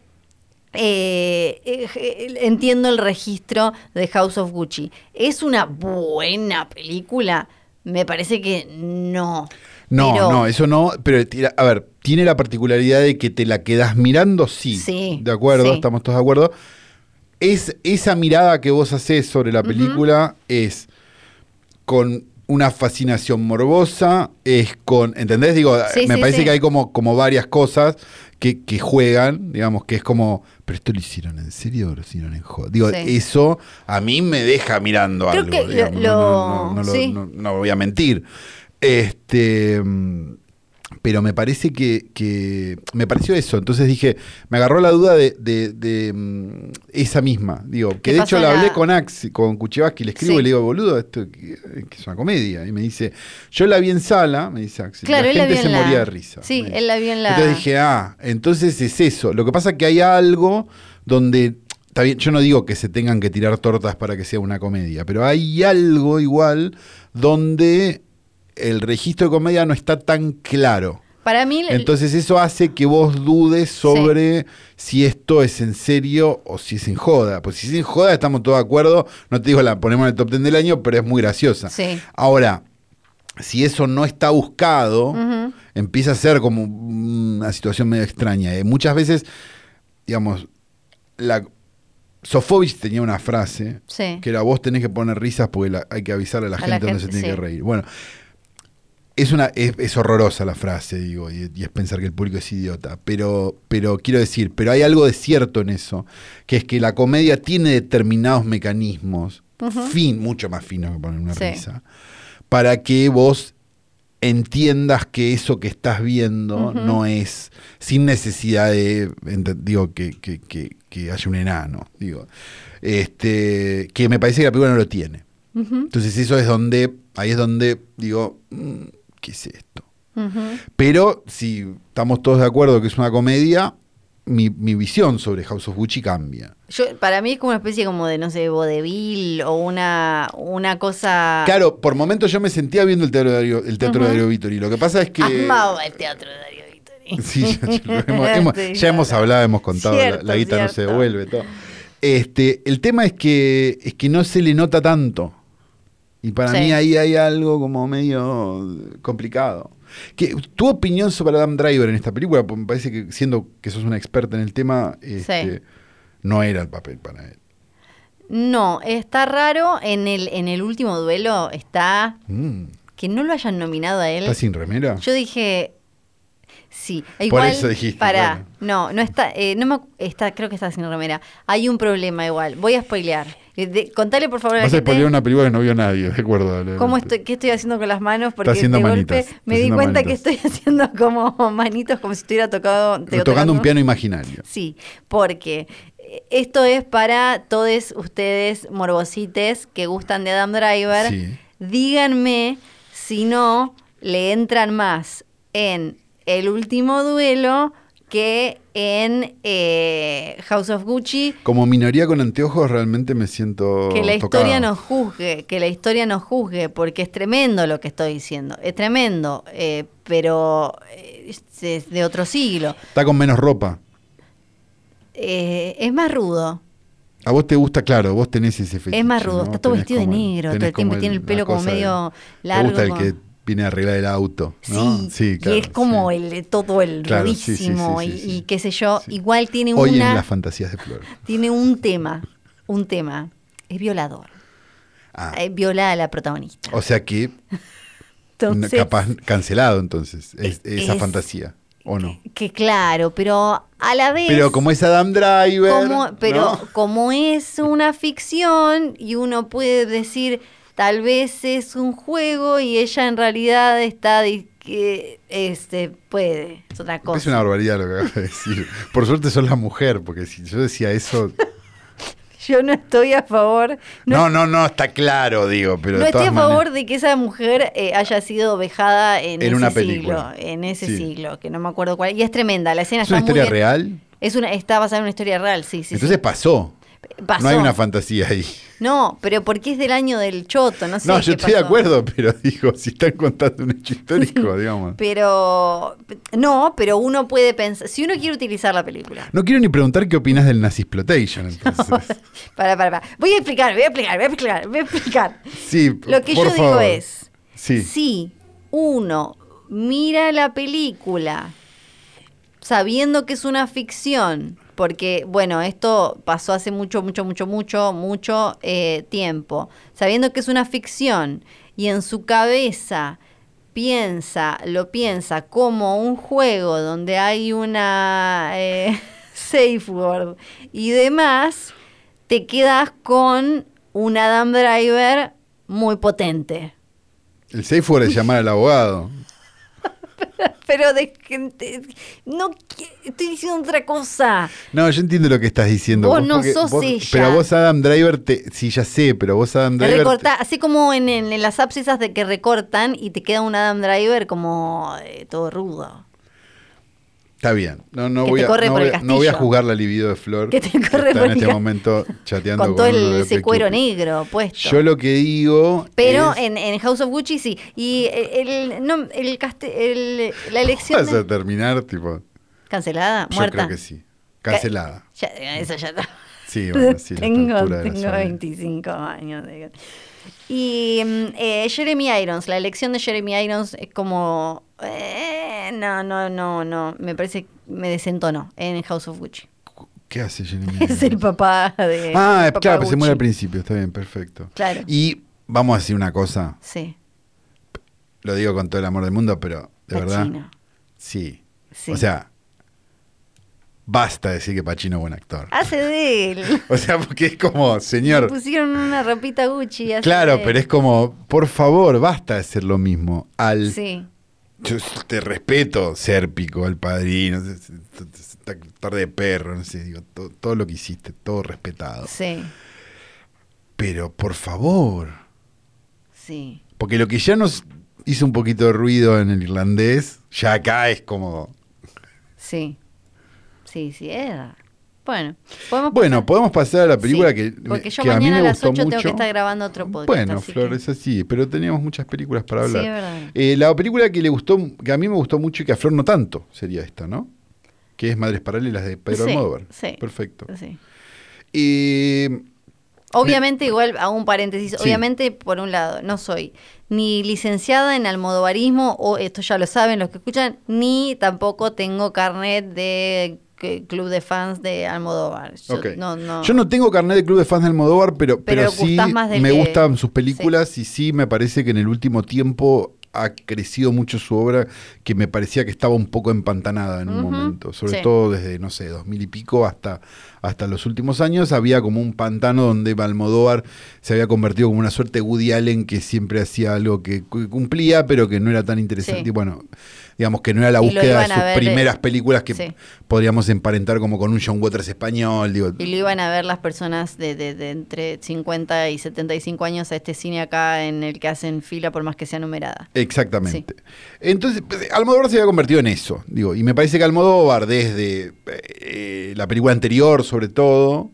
eh, eh, entiendo el registro de House of Gucci. ¿Es una buena película? Me parece que no. No, Pero- no, eso no, pero tira- a ver, tiene la particularidad de que te la quedas mirando, sí. Sí, De acuerdo, sí. estamos todos de acuerdo. Es, esa mirada que vos haces sobre la película es con una fascinación morbosa, es con, ¿entendés? Digo, Sí, me sí, parece sí. que hay como, como varias cosas que, que juegan, digamos, que es como, pero esto lo hicieron en serio o lo hicieron en joda. Digo, eso a mí me deja mirando Creo algo. que lo- digamos, no- lo- no, no, no lo- sí. no- no voy a mentir. Este. Pero me parece que, que- Me pareció eso. Entonces dije. Me agarró la duda de, de- de, mm, esa misma. Digo, que ¿Qué de hecho la hablé con Axi, con Kuchevaski, le escribo Sí. y le digo, boludo, esto que, que es una comedia. Y me dice, yo la vi en sala, me dice Axi. Claro, la gente se la- moría de risa. Sí, él la vio en la- Entonces dije, ah, entonces es eso. Lo que pasa es que hay algo donde. Está bien, yo no digo que se tengan que tirar tortas para que sea una comedia, pero hay algo igual donde el registro de comedia no está tan claro. Para mí, Entonces eso hace que vos dudes sobre si esto es en serio o si es en joda. Pues si es en joda estamos todos de acuerdo. No te digo la ponemos en el top 10 del año, pero es muy graciosa. Sí. Ahora, si eso no está buscado, empieza a ser como una situación medio extraña. Eh, muchas veces, digamos, la Sofovich tenía una frase Sí. que era vos tenés que poner risas porque la- hay que avisarle a la A gente la dónde se tiene sí. que reír. Bueno, es una es, es horrorosa la frase, digo, y, y es pensar que el público es idiota, pero pero quiero decir, pero hay algo de cierto en eso, que es que la comedia tiene determinados mecanismos, fin, mucho más finos que poner una Sí. risa, para que vos entiendas que eso que estás viendo no es sin necesidad de digo que, que, que, que haya un enano digo este que me parece que la película no lo tiene. Entonces eso es donde ahí es donde digo mm, qué es esto pero si estamos todos de acuerdo que es una comedia mi, mi visión sobre House of Gucci cambia Yo, para mí es como una especie como de, no sé, vodevil o una, una cosa... claro por momentos yo me sentía viendo el teatro de Darío, el teatro de Darío Vittori lo que pasa es que Amaba el teatro de Darío Vittori. Sí, ya, hemos, hemos- Sí, ya hemos claro. hablado, hemos contado, la- Cierto, la, guita no se devuelve, todo. Este, el tema es que, es que no se le nota tanto. Y para Sí. mí ahí hay algo como medio complicado. ¿Qué- ¿Tu opinión sobre Adam Driver en esta película? Porque me parece que siendo que sos una experta en el tema, este, Sí. no era el papel para él. No, está raro. En el, en el último duelo está Mm, que no lo hayan nominado a él. ¿Está sin remera? Yo dije, sí. Igual, eso dijiste, Para, bueno. no, no está, eh, no me, está, creo que está sin remera. Hay un problema igual. Voy a spoilear. Eh, de- contale por favor a la Vas a una película que no vio nadie, de acuerdo. cómo estoy, qué estoy haciendo con las manos porque haciendo de golpe me di cuenta manitas. que estoy haciendo como manitos como si estuviera tocado, te- Tocando un piano imaginario. Sí, porque eh, esto es para todos ustedes morbosites que gustan de Adam Driver. Sí. Díganme si no le entran más en el último duelo que en eh, House of Gucci. Como minoría con anteojos realmente me siento Que la tocado. historia nos juzgue, que la historia nos juzgue, porque es tremendo lo que estoy diciendo, es tremendo, eh, pero eh, es- de otro siglo. Está con menos ropa. Eh, es más rudo. A vos te gusta, claro, vos tenés ese fetiche. Es más rudo, ¿no? está todo Tenés vestido de como negro todo el tiempo, tiene el pelo como medio Te largo. gusta el como- que viene a arreglar el auto, ¿no? Sí, claro, y es como sí. el todo el Claro, rudísimo sí, y, qué sé yo. Igual tiene Hoy en las fantasías de Flor. tiene un tema, un tema, es violador. Ah, Eh, viola a la protagonista. o sea que Entonces, capaz cancelado entonces es- esa es- fantasía, ¿o no? que claro, pero a la vez Pero como es Adam Driver, como, pero ¿no? como es una ficción y uno puede decir tal vez es un juego y ella en realidad está que este puede es otra cosa Es una barbaridad lo que acabas de decir. Por suerte sos la mujer, porque si yo decía eso... yo no estoy a favor no, No, no, no, está claro, digo, pero no estoy a favor maneras- de que esa mujer eh, haya sido vejada en, En ese una siglo película. en ese Sí. siglo que no me acuerdo cuál y es tremenda la escena ¿Es una muy historia bien. real? es una está basada en una historia real sí sí Entonces sí. pasó. Pasó. No hay una fantasía ahí. no pero porque es del año del choto no sé No, yo estoy de acuerdo, pero digo, si están contando un hecho histórico, digamos. Pero no, pero uno puede pensar, si uno quiere utilizar la película. No quiero ni preguntar qué opinas del Nazisploitation, entonces. Para, para, para. Voy a explicar, voy a explicar, voy a explicar, voy a explicar. Sí, Lo que por yo digo es, Sí. si uno mira la película sabiendo que es una ficción, porque, bueno, esto pasó hace mucho, mucho, mucho, mucho, mucho eh, tiempo, sabiendo que es una ficción y en su cabeza piensa, lo piensa como un juego donde hay una eh, safe word y demás, te quedas con un Adam Driver muy potente. El safe word es llamar al abogado. Pero de gente. No, estoy diciendo otra cosa. No, yo entiendo lo que estás diciendo. Vos no sos vos- ella. Pero vos, Adam Driver, te, sí, ya sé, pero vos, Adam Driver. así como en, en- en las apps esas de que recortan y te queda un Adam Driver como eh, todo rudo. Está bien. No, no, voy a, no, voy no voy a jugar la libido de Flor. Que te corre está por en este momento chateando Con todo el de ese cuero negro puesto. Yo lo que digo. Pero es- en, en House of Gucci sí. Y el, el- no, el, caste- el- la elección. ¿Vas de- a terminar, tipo? ¿Cancelada? Yo ¿Muerta? creo que sí. Cancelada. Ya, eso ya está. Sí, bueno, sí. tengo de tengo saga. 25 años. digo. Y mm, eh, Jeremy Irons, la elección de Jeremy Irons es como... eh, no, no, no, no. Me parece me desentonó en House of Gucci. ¿Qué hace Jenny Es el papá de. Ah, papá claro, pues se muere al principio, está bien, perfecto. Claro. Y vamos a decir una cosa, Sí. lo digo con todo el amor del mundo, pero de verdad, sí. Sí. O sea, basta decir que Pacino es buen actor. Hace de él. O sea, porque es como, Le señor, pusieron una ropita Gucci. hace claro, de- pero es como, por favor, basta de hacer lo mismo. Al, Sí. Yo te respeto, Sérpico, el padrino, estar de perro, no sé, digo, todo, todo lo que hiciste, todo respetado. Sí. Pero por favor, Sí. porque lo que ya nos hizo un poquito de ruido en el irlandés, ya acá es como. Sí. Sí, sí, era. Bueno, podemos Bueno, pasar? podemos pasar a la película Sí, que, Porque yo que a mí mañana me a las gustó 8 mucho. tengo que estar grabando otro podcast. Bueno, Flor, que- es así, pero teníamos muchas películas para Sí, hablar. es verdad. Eh, la película que le gustó, que a mí me gustó mucho y que a Flor no tanto, sería esta, ¿no? Que es Madres Paralelas de Pedro Sí, Almodóvar. sí. Perfecto. Sí. Eh, Obviamente, igual hago un paréntesis. Sí. Obviamente, por un lado, no soy ni licenciada en almodovarismo, o esto ya lo saben los que escuchan, ni tampoco tengo carnet de que- club de fans de Almodóvar. Yo, no, no. Yo no tengo carnet de club de fans de Almodóvar, pero, Pero pero, sí me que- gustan sus películas y sí me parece que en el último tiempo ha crecido mucho su obra, que me parecía que estaba un poco empantanada en un momento, sobre sí. todo desde, no sé, dos mil y pico hasta, hasta los últimos años, había como un pantano donde Almodóvar se había convertido como una suerte de Woody Allen que siempre hacía algo que cu- cumplía, pero que no era tan interesante. Sí. Y bueno, digamos que no era la búsqueda de sus ver, primeras eh, películas que sí. podríamos emparentar como con un John Waters español, digo, Y lo iban a ver las personas de, de- de entre 50 y 75 años a este cine acá en el que hacen fila por más que sea numerada. Exactamente. Entonces, pues, Almodóvar se había convertido en eso, digo, y me parece que Almodóvar, desde eh, la película anterior, sobre todo,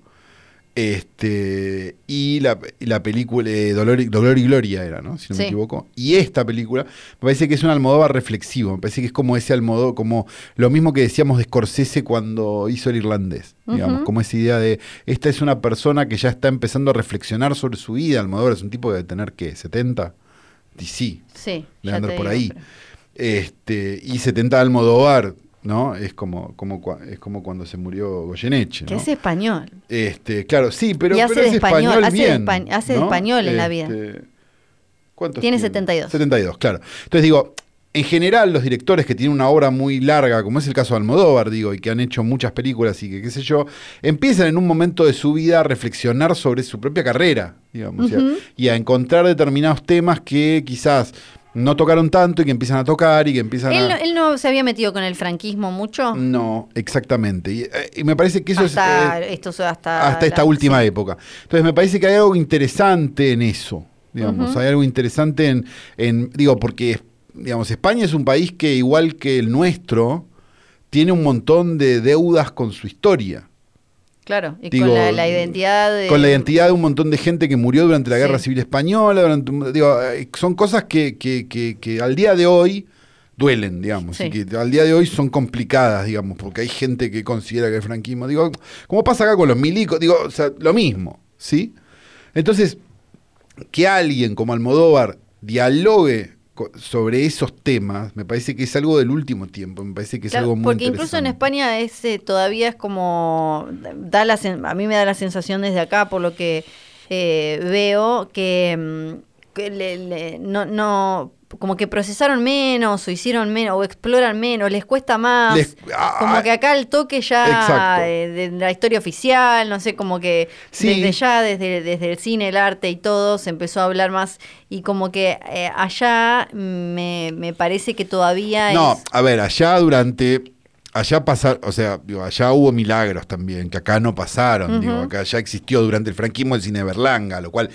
este, y la, la película eh, Dolor, y, Dolor y Gloria era, ¿no? Si no Sí. me equivoco. Y esta película, me parece que es un Almodóvar reflexivo, me parece que es como ese Almodóvar, como lo mismo que decíamos de Scorsese cuando hizo el irlandés, digamos, como esa idea de, esta es una persona que ya está empezando a reflexionar sobre su vida, Almodóvar es un tipo que debe tener, ¿qué? ¿70? Y sí, Sí. de te por digo, ahí. pero- Este, y 70 de Almodóvar, ¿no? Es como, como, es como cuando se murió Goyeneche, Que es español. Este, claro, sí, pero, Y hace pero de es español, español, hace español en la vida. Este, ¿Cuántos Tiene 72. 72, claro. Entonces digo, en general los directores que tienen una obra muy larga, como es el caso de Almodóvar, digo, y que han hecho muchas películas y que qué sé yo, empiezan en un momento de su vida a reflexionar sobre su propia carrera, digamos, y a encontrar determinados temas que quizás no tocaron tanto y que empiezan a tocar y que empiezan ¿Él, a... él no se había metido con el franquismo mucho? No, exactamente. Y, eh, y me parece que eso hasta, es... eh, esto, hasta, hasta esta la- última sí. época. Entonces me parece que hay algo interesante en eso, digamos, hay algo interesante en, en- digo, porque, digamos, España es un país que igual que el nuestro, tiene un montón de deudas con su historia, Claro, y Digo, con la, la identidad de... con la identidad de un montón de gente que murió durante la Sí. Guerra Civil Española, durante, digo, eh, son cosas que, que- que- que al día de hoy duelen, digamos, Sí. y que al día de hoy son complicadas, digamos, porque hay gente que considera que el franquismo, digo, como pasa acá con los milicos, digo, o sea, lo mismo, ¿sí? Entonces, que alguien como Almodóvar dialogue sobre esos temas, me parece que es algo del último tiempo, me parece que es Claro, algo muy porque incluso en. España es, eh, todavía es como da la sen- a mí me da la sensación desde acá por lo que eh, veo que, mm, que le- le- no, no como que procesaron menos o hicieron menos o exploran menos les cuesta más Les- ah, como que acá el toque ya eh, de la historia oficial no sé como que Sí. desde ya desde, desde el cine el arte y todo se empezó a hablar más y como que eh, allá me, me parece que todavía No, es a ver, allá durante. Allá pasar, o sea, digo, allá hubo milagros también, que acá no pasaron. Digo, acá ya existió durante el franquismo el cine de Berlanga, lo cual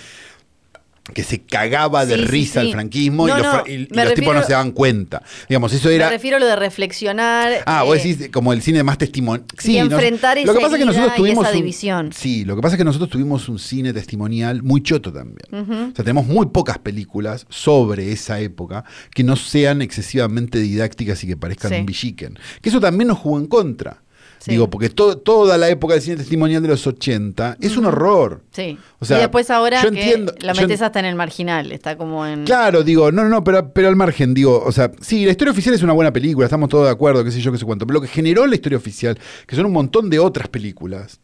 que se cagaba de Sí, sí, risa sí. el franquismo No, y los, no, fra- y- y me los tipos no se daban cuenta. Digamos, eso Me era. refiero a lo de reflexionar. Ah, eh, vos decís como el cine más testimonial. y enfrentar lo que pasa es que nosotros tuvimos esa un- división. Sí, lo que pasa es que nosotros tuvimos un cine testimonial muy choto también. O sea, tenemos muy pocas películas sobre esa época que no sean excesivamente didácticas y que parezcan Sí. un villiquen. Que eso también nos jugó en contra. Sí. Digo, porque to- toda la época del cine testimonial de los 80 es un horror. Sí. O sea, y después ahora yo que entiendo- la metes hasta en el marginal, está como en... Claro, digo, no, no, no, pero, pero al margen, digo, o sea, sí, la historia oficial es una buena película, estamos todos de acuerdo, qué sé yo, qué sé cuánto, pero lo que generó la historia oficial, que son un montón de otras películas,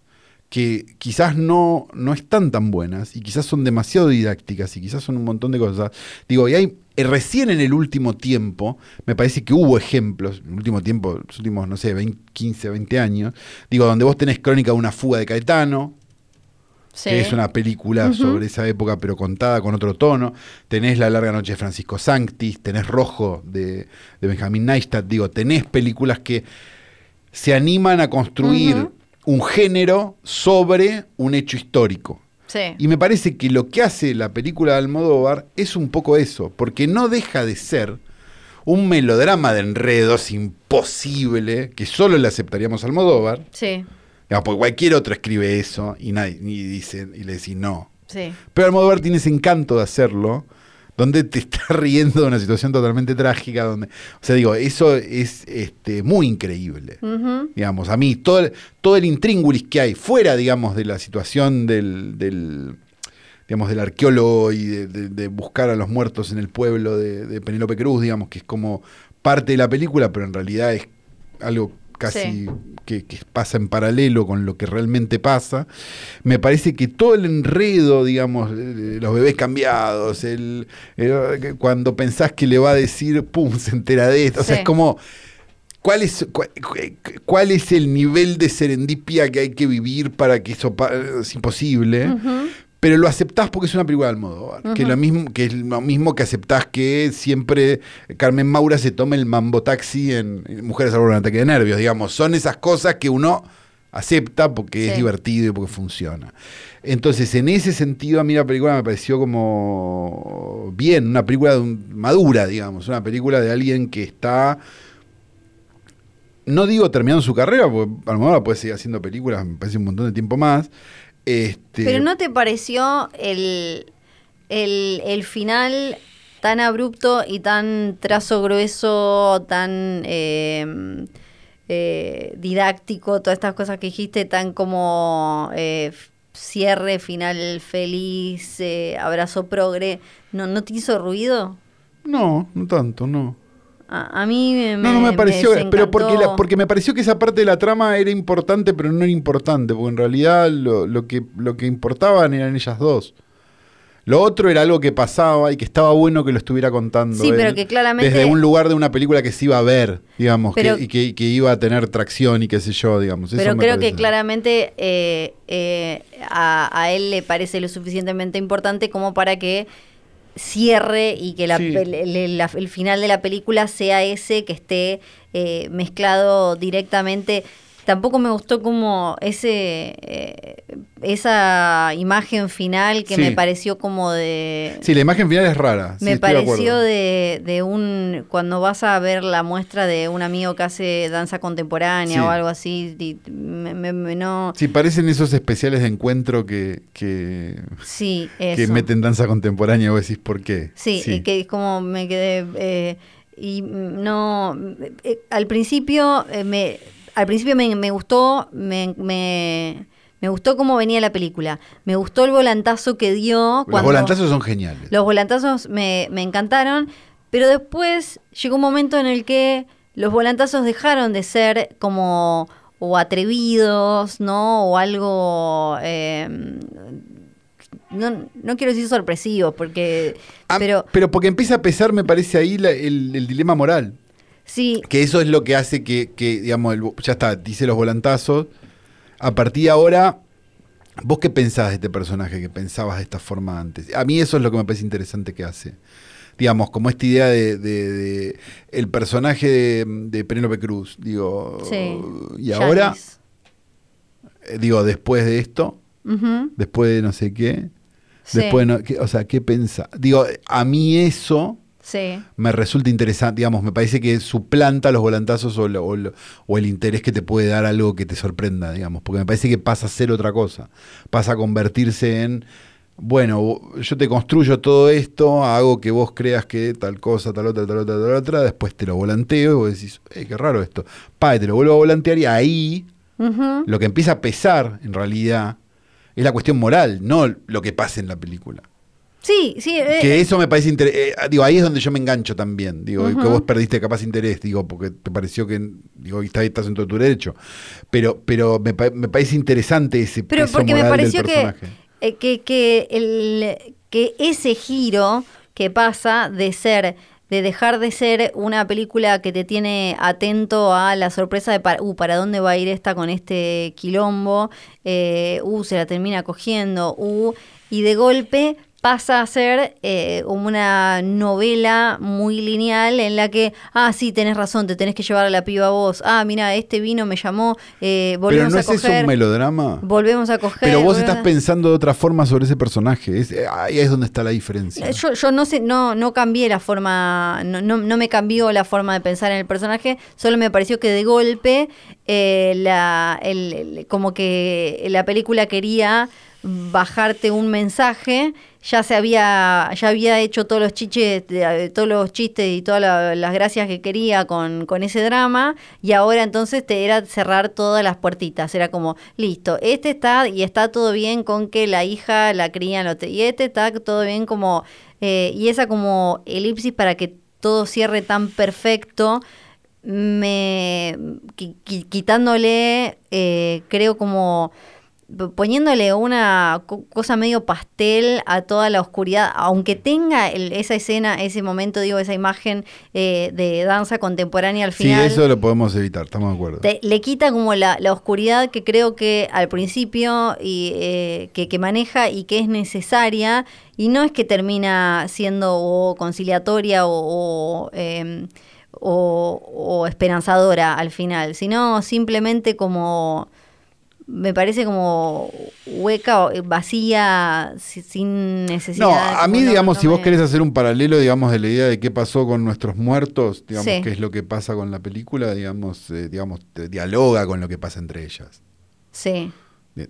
que quizás no, no están tan buenas, y quizás son demasiado didácticas, y quizás son un montón de cosas. Digo, y hay, eh, recién en el último tiempo, me parece que hubo ejemplos, en el último tiempo, los últimos, no sé, 20, 15, 20 años, digo, donde vos tenés Crónica de una fuga de Caetano, Sí. que es una película sobre esa época, pero contada con otro tono. Tenés La larga noche de Francisco Sanctis, tenés Rojo de, de Benjamín Neistat. Digo, tenés películas que se animan a construir. Un género sobre un hecho histórico. Sí. Y me parece que lo que hace la película de Almodóvar es un poco eso, porque no deja de ser un melodrama de enredos imposible que solo le aceptaríamos a Almodóvar. Sí. Porque cualquier otro escribe eso y nadie y dice y le decís no. Sí. Pero Almodóvar tiene ese encanto de hacerlo, donde te está riendo de una situación totalmente trágica, donde, o sea, digo, eso es este, muy increíble. Digamos, a mí todo el, todo el intríngulis que hay fuera, digamos, de la situación del, del digamos, del arqueólogo y de, de- de buscar a los muertos en el pueblo de, de Penélope Cruz, digamos, que es como parte de la película, pero en realidad es algo casi Sí. que, que pasa en paralelo con lo que realmente pasa. Me parece que todo el enredo, digamos, los bebés cambiados, el, el- cuando pensás que le va a decir, pum, se entera de esto. O sea, es como... ¿Cuál es, cuál es el nivel de serendipia que hay que vivir para que eso es imposible? Pero lo aceptás porque es una película de Almodóvar, que, es lo mismo, que es lo mismo que aceptás que siempre Carmen Maura se tome el mambo taxi en, en Mujeres al borde de un ataque de nervios, digamos. Son esas cosas que uno acepta porque es divertido y porque funciona. Entonces, en ese sentido, a mí la película me pareció como bien, una película de un- madura, digamos, una película de alguien que está no digo terminando su carrera, porque Almodóvar puede seguir haciendo películas, me parece un montón de tiempo más. Este, Pero ¿no te pareció el, el, el final tan abrupto y tan trazo grueso, tan eh, eh, didáctico, todas estas cosas que dijiste, tan como eh, cierre, final feliz, eh, abrazo progre, ¿no, ¿no te hizo ruido? No, no tanto, no. A, a mí me, No, no me pareció, pero porque, la- porque me pareció que esa parte de la trama era importante, pero no era importante, porque en realidad lo, lo que, lo que importaban eran ellas dos. Lo otro era algo que pasaba y que estaba bueno que lo estuviera contando. Sí, pero que claramente- Desde un lugar de una película que se iba a ver, digamos, que- y que, que iba a tener tracción y qué sé yo, digamos. Pero creo que claramente eh, eh, a, a él le parece lo suficientemente importante como para que cierre y que la Sí. el final de la película sea ese que esté eh, mezclado directamente. Tampoco me gustó como ese eh, esa imagen final que Sí. me pareció como de Sí, la imagen final es rara. me pareció de, de un. Cuando vas a ver la muestra de un amigo que hace danza contemporánea Sí. o algo así, y me, me- me- no. Sí, parecen esos especiales de encuentro que, que, Sí, que eso. meten danza contemporánea vos decís por qué. Sí, y que es como me quedé. eh, y no. eh, al principio, me, al principio me, me gustó. Me, me, me gustó cómo venía la película. Me gustó el volantazo que dio. Los cuando- volantazos son geniales. Los volantazos me, me encantaron, pero después llegó un momento en el que los volantazos dejaron de ser como o atrevidos, ¿no? O algo... eh, no, no quiero decir sorpresivos, porque... Ah, pero pero porque empieza a pesar, me parece ahí la- el, el dilema moral. Sí, Que eso es lo que hace que, que, digamos, el- ya está, dice los volantazos. A partir de ahora, ¿vos qué pensás de este personaje que pensabas de esta forma antes? A mí eso es lo que me parece interesante que hace. Digamos, como esta idea de, de- de el personaje de, de Penélope Cruz. Digo, sí. y ahora, eh, digo, después de esto, después de no sé qué, sí, después, no- ¿qué- o sea, ¿qué pensás? Digo, a mí eso sí, me resulta interesante, digamos, me parece que suplanta los volantazos o, lo- o lo- o el interés que te puede dar algo que te sorprenda, digamos, porque me parece que pasa a ser otra cosa, pasa a convertirse en, bueno, yo te construyo todo esto, hago que vos creas que tal cosa, tal otra, tal otra, tal otra, después te lo volanteo y vos decís, "Eh, qué raro esto, pa, y te lo vuelvo a volantear y ahí. Lo que empieza a pesar, en realidad, es la cuestión moral, no lo que pasa en la película. Sí, sí. eh, Que eso me parece interesante. digo, ahí es donde yo me engancho también. Digo, que vos perdiste capaz interés, digo, porque te pareció que. Digo, estás, estás en todo tu derecho. Pero, pero me, pa- me parece interesante ese Pero peso porque me del pareció que, eh, que, que, el, que ese giro que pasa de ser de dejar de ser una película que te tiene atento a la sorpresa de para, uh, para dónde va a ir esta con este quilombo, eh, uh, se la termina cogiendo, uh, y de golpe pasa a ser eh, una novela muy lineal en la que, ah, sí, tenés razón, te tenés que llevar a la piba vos, ah, mira, este vino me llamó, eh, Pero volvemos no a es eso coger. un melodrama. Volvemos a coger. Pero vos estás a- pensando de otra forma sobre ese personaje. Es- eh, ahí es donde está la diferencia. Yo, yo no sé, no, no cambié la forma, no, no, no me cambió la forma de pensar en el personaje, solo me pareció que de golpe eh, la, el- el- como que la película quería bajarte un mensaje, ya se había, ya había hecho todos los chiches, todos los chistes y todas la- las gracias que quería con, con ese drama, y ahora entonces te era cerrar todas las puertitas. Era como, listo, este está y está todo bien con que la hija la cría en hotel, y este está todo bien como, eh, y esa como elipsis para que todo cierre tan perfecto me qui- qui- quitándole eh, creo como poniéndole una co- cosa medio pastel a toda la oscuridad, aunque tenga el- esa escena, ese momento, digo, esa imagen eh, de danza contemporánea al sí, final. eso lo podemos evitar, estamos de acuerdo. te- le quita como la, la oscuridad que creo que al principio y eh, que, que maneja y que es necesaria y no es que termina siendo o conciliatoria o, o, em, o- o esperanzadora al final, sino simplemente como me parece como hueca, o vacía, si- sin necesidad. No, a mí, no- digamos, no si vos querés hacer un paralelo, digamos, de la idea de qué pasó con nuestros muertos, digamos, Sí. qué es lo que pasa con la película, digamos, eh, digamos, te- dialoga con lo que pasa entre ellas. Sí,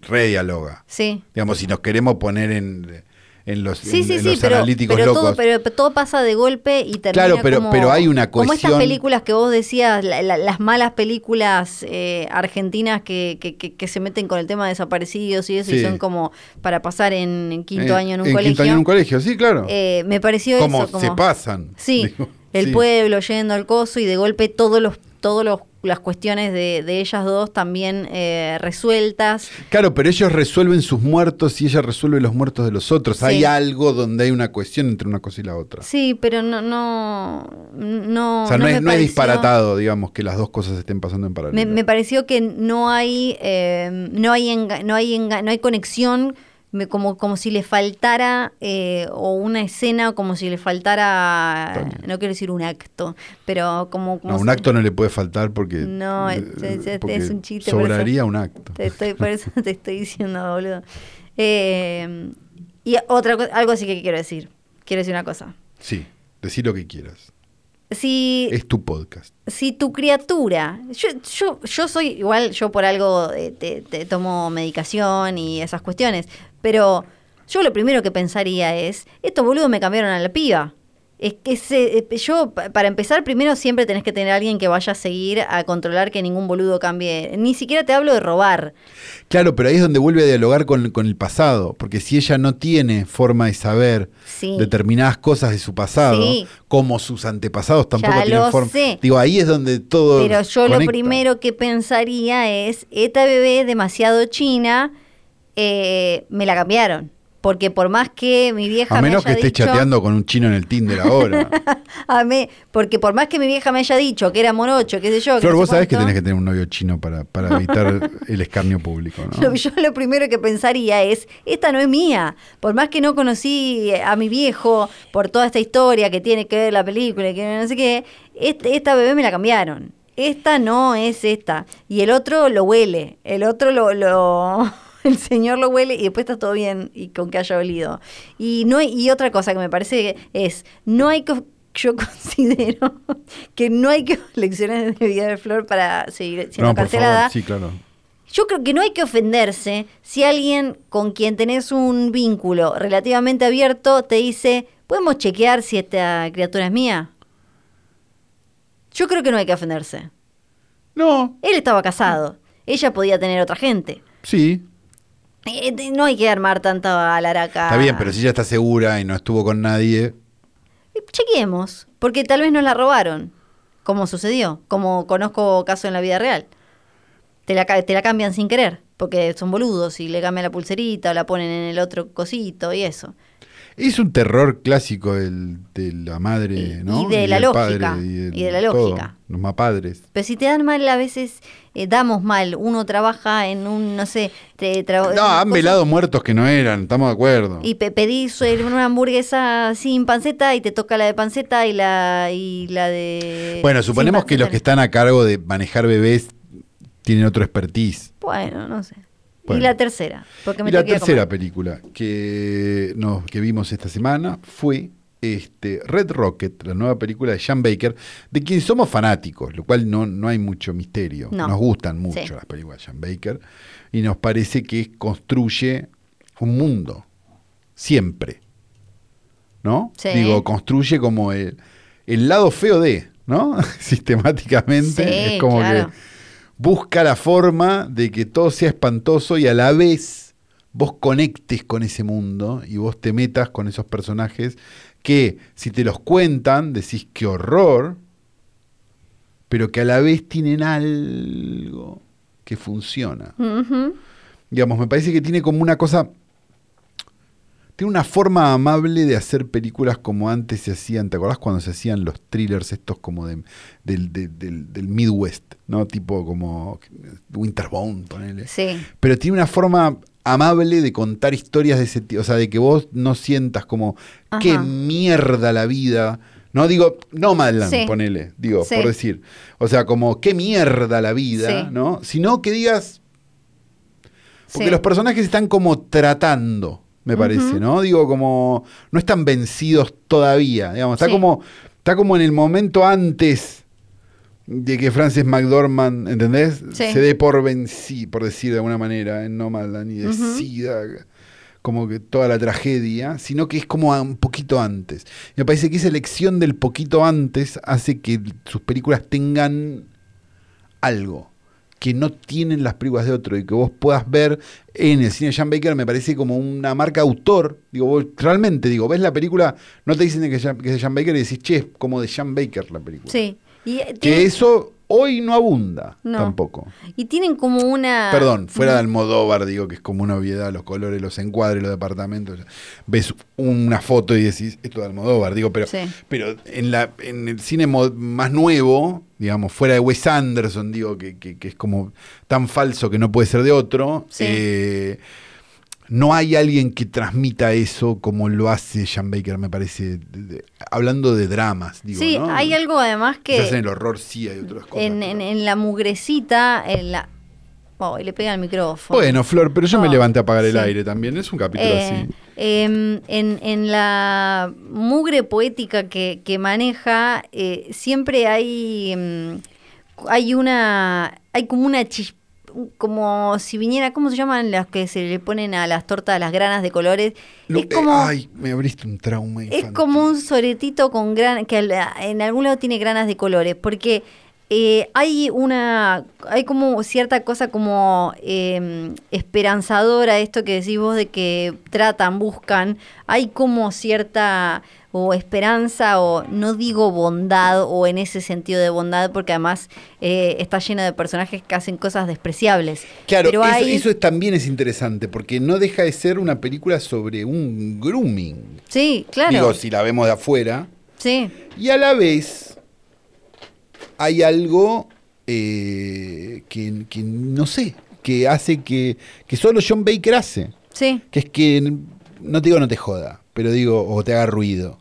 Redialoga. sí. Digamos, si nos queremos poner en, en los, Sí, en- sí, en sí, los pero, analíticos pero locos. todo, pero todo pasa de golpe y termina Claro, pero- como, pero hay una Como estas películas que vos decías, la- la- las malas películas eh, argentinas que, que, que- que se meten con el tema de desaparecidos y eso, y Sí. son como para pasar en, en quinto Eh, año en un Quinto colegio. año en un colegio, sí, claro. Eh, me pareció como eso, como... se pasan. Sí, digo, el pueblo yendo al coso y de golpe todos los todos los las cuestiones de, de ellas dos también eh, resueltas. Claro, pero ellos resuelven sus muertos y ella resuelve los muertos de los otros. Sí. Hay algo donde hay una cohesión entre una cosa y la otra. Sí, pero no no no o sea, no, es, no es disparatado, digamos, que las dos cosas estén pasando en paralelo. Me, me pareció que no hay eh, no hay enga- no hay enga- no hay conexión me- como como si le faltara eh, o una escena como si le faltara no quiero decir un acto pero como, como no, un acto no le puede faltar porque, No, es- es- es- porque es un chiste, eso- Sobraría un acto. te estoy por eso te estoy diciendo boludo Eh, y otra co- algo sí que quiero decir quiero decir una cosa Sí, decí lo que quieras. si Es tu podcast. si tu criatura, yo, yo, yo soy igual, yo por algo eh, te, te tomo medicación y esas cuestiones, pero yo lo primero que pensaría es, estos boludos me cambiaron a la piba. Es que se, eh, yo, pa- para empezar, primero siempre tenés que tener a alguien que vaya a seguir a controlar que ningún boludo cambie. Ni siquiera te hablo de robar. Claro, pero ahí es donde vuelve a dialogar con, con el pasado, porque si ella no tiene forma de saber Sí. determinadas cosas de su pasado, Sí. como sus antepasados tampoco Ya tienen lo forma. sé. Digo, ahí es donde todo. Pero yo lo primero que pensaría es, esta bebé demasiado china, eh, me la cambiaron. Porque por más que mi vieja A me menos que estés dicho, chateando con un chino en el Tinder ahora. a mí- porque por más que mi vieja me haya dicho que era morocho, qué sé yo. Flor, vos sabés que tenés que tener un novio chino para, para evitar el escarnio público, ¿no? Lo- yo lo primero que pensaría es, esta no es mía. Por más que no conocí a mi viejo por toda esta historia que tiene que ver la película, que no sé qué, este- esta bebé me la cambiaron. Esta no es esta. Y el otro lo huele. El otro lo... lo- El señor lo huele y después está todo bien y con que haya olido. Y no hay- y otra cosa que me parece es, no hay que yo considero que no hay que lecciones de vida de flor para seguir siendo no, cancelada. sí, claro. Yo creo que no hay que ofenderse si alguien con quien tenés un vínculo relativamente abierto te dice, ¿podemos chequear si esta criatura es mía? Yo creo que no hay que ofenderse. No, Él estaba casado. ella podía tener otra gente. Sí, Eh, no hay que armar tanta alaraca. está bien, pero si ella está segura y no estuvo con nadie. Eh, Chequeemos, porque tal vez nos la robaron, como sucedió, como conozco caso en la vida real. Te la, te la cambian sin querer, porque son boludos y le cambian la pulserita o la ponen en el otro cosito y eso. Es un terror clásico el de la madre, Y- ¿no? y de la del lógica, del- y de la todo, lógica. los mapadres. Pero si te dan mal, a veces eh, damos mal. Uno trabaja en un, no sé, te No, han velado muertos que no eran, estamos de acuerdo. Y pe- pedís una hamburguesa sin panceta y te toca la de panceta y la, y la de... Bueno, suponemos que los que están a cargo de manejar bebés tienen otro expertise. Bueno, no sé. Bueno. Y la tercera. Porque me Y la tercera película que, nos, que vimos esta semana fue este, Red Rocket, la nueva película de Sean Baker, de quien somos fanáticos, lo cual no, no hay mucho misterio. No. Nos gustan mucho Sí. las películas de Sean Baker y nos parece que construye un mundo, siempre. ¿No? Sí. Digo, construye como el, el lado feo de, ¿no? Sistemáticamente. Sí, es como claro. que busca la forma de que todo sea espantoso y a la vez vos conectes con ese mundo y vos te metas con esos personajes que si te los cuentan decís qué horror, pero que a la vez tienen algo que funciona. Digamos, me parece que tiene como una cosa... Tiene una forma amable de hacer películas como antes se hacían. ¿Te acordás cuando se hacían los thrillers estos como de, del, de- del, del Midwest? ¿No? Tipo como Winterbone, ponele. Sí. Pero tiene una forma amable de contar historias de ese tipo. O sea, de que vos no sientas como, Ajá. qué mierda la vida. No digo, no Madland, Sí. ponele, digo, Sí. por decir. O sea, como, qué mierda la vida, Sí. ¿no? Sino que digas, porque los personajes están como tratando, me parece. ¿no? Digo, como no están vencidos todavía, digamos, está Sí. como está como en el momento antes de que Frances McDormand, ¿entendés? Sí. Se dé por vencí, por decir de alguna manera, en Nomadland y decida como que toda la tragedia, sino que es como un poquito antes. Me parece que esa elección del poquito antes hace que sus películas tengan algo que no tienen las películas de otro y que vos puedas ver en el cine de Sean Baker me parece como una marca autor. Digo, vos realmente, digo, ves la película, no te dicen que, es de Sean Baker y decís, che, es como de Sean Baker la película. Sí. Y, eh, Que eso hoy no abunda No. tampoco. y tienen como una... Perdón, fuera de Almodóvar, digo que es como una obviedad, los colores, los encuadres, los departamentos. Ves una foto y decís, esto de Almodóvar, digo, pero, Sí. pero en, la, en el cine más nuevo, digamos, fuera de Wes Anderson, digo, que, que- que es como tan falso que no puede ser de otro, Sí. eh, no hay alguien que transmita eso como lo hace Sean Baker, me parece, de- de- hablando de dramas, digo, sí, ¿no? hay algo además que... Quizás en el horror sí hay otras cosas. en, pero- en- en la mugrecita, en la... Oh, y le pega el micrófono. Bueno, Flor, pero yo me Oh, levanté a apagar el aire también. Es un capítulo Eh, así. em, en, en la mugre poética que, que maneja, eh, siempre hay, em, hay una, hay como una chis- como si viniera, ¿cómo se llaman las que se le ponen a las tortas las granas de colores? Lo- es como, eh, ay, me abriste un trauma es como un soretito con gran, que en algún lado tiene granas de colores, porque eh, hay una, hay como cierta cosa como eh, esperanzadora, esto que decís vos de que tratan, buscan, hay como cierta o esperanza o no digo bondad o en ese sentido de bondad porque además eh, está lleno de personajes que hacen cosas despreciables. Claro, Pero eso, hay- eso es- también es interesante, porque no deja de ser una película sobre un grooming. Sí, claro. Digo, si la vemos de afuera. sí, Y a la vez hay algo eh, que, que no sé, que hace que, que solo John Baker hace. sí. Que es que, no te digo no te joda, pero digo, o te haga ruido.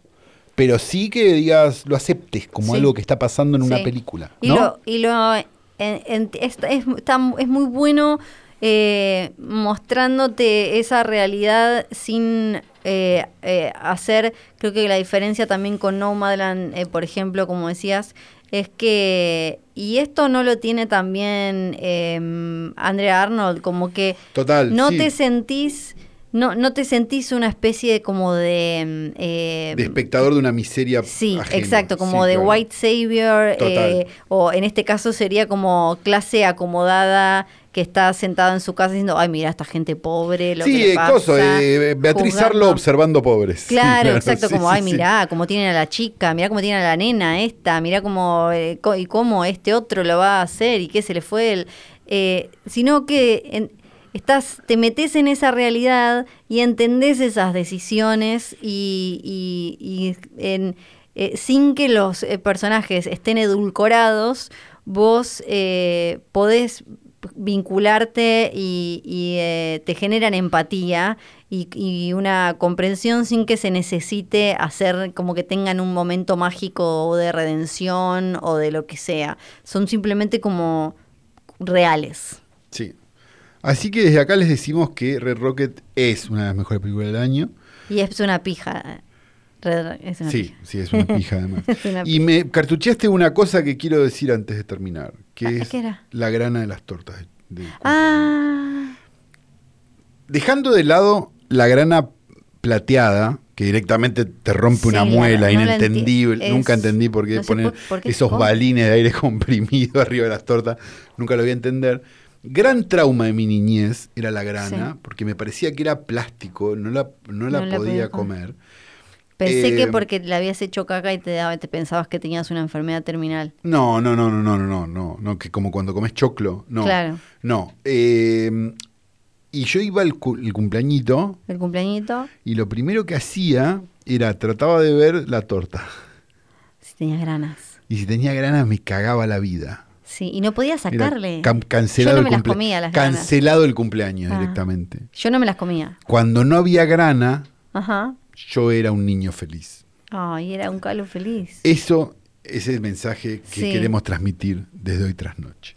Pero sí que digas, lo aceptes como Sí. algo que está pasando en una película. Y ¿no? lo, y lo en- en- es, es- está- es muy bueno eh, mostrándote esa realidad sin eh, eh, hacer, creo que la diferencia también con Nomadland, eh, por ejemplo, como decías, es que, y esto no lo tiene también eh, Andrea Arnold, como que Total. no sí. te sentís... No, no te sentís una especie de como de... eh, de espectador de una miseria. Sí, ajena. exacto, como Sí, de claro. white savior, eh, o en este caso sería como clase acomodada que está sentado en su casa diciendo, ay, mira, esta gente pobre, lo sí, que le eh, pasa. coso, eh, Beatriz juzgando. Arlo observando pobres. Claro, exacto, sí, como, sí, ay, sí. mirá, cómo tienen a la chica, mirá cómo tienen a la nena esta, mirá cómo, eh, y cómo este otro lo va a hacer y qué se le fue el... eh, sino que en- estás, te metes en esa realidad y entendés esas decisiones y, en- eh, sin que los eh, personajes estén edulcorados, vos eh, podés vincularte y, y, eh, te generan empatía y, y una comprensión sin que se necesite hacer como que tengan un momento mágico o de redención o de lo que sea. Son simplemente como reales. Sí. Así que desde acá les decimos que Red Rocket es una de las mejores películas del año. Y es una pija. Red- es una Sí, pija. sí, es una pija además. Y me cartucheaste una cosa que quiero decir antes de terminar, que Ah, es ¿qué era? la grana de las tortas. de- de- Ah, Dejando de lado la grana plateada, que directamente te rompe Sí, una la- muela, no inentendible. Nunca es- entendí por qué no poner por- por qué esos balines de aire comprimido arriba de las tortas. Nunca lo voy a entender. Gran trauma de mi niñez era la grana, porque me parecía que era plástico, no la, no la, podía, comer. Pensé que eh, porque la habías hecho caca y te, daba, te pensabas que tenías una enfermedad terminal. No, no, no, no, no, no, no, no, que como cuando comes choclo, no. Claro. No. Eh, y yo iba al cumpleañito. El cumpleañito. Y lo primero que hacía era, trataba de ver la torta. Si tenía granas. Y si tenía granas me cagaba la vida. Sí, y no podías Era sacarle. cancelado Yo no me el las comía las granas. Cancelado el cumpleaños Ah. directamente. Yo no me las comía. Cuando no había grana, Ajá. yo era un niño feliz. Ay, era un calo feliz. Eso es el mensaje que Sí. queremos transmitir desde hoy tras noche.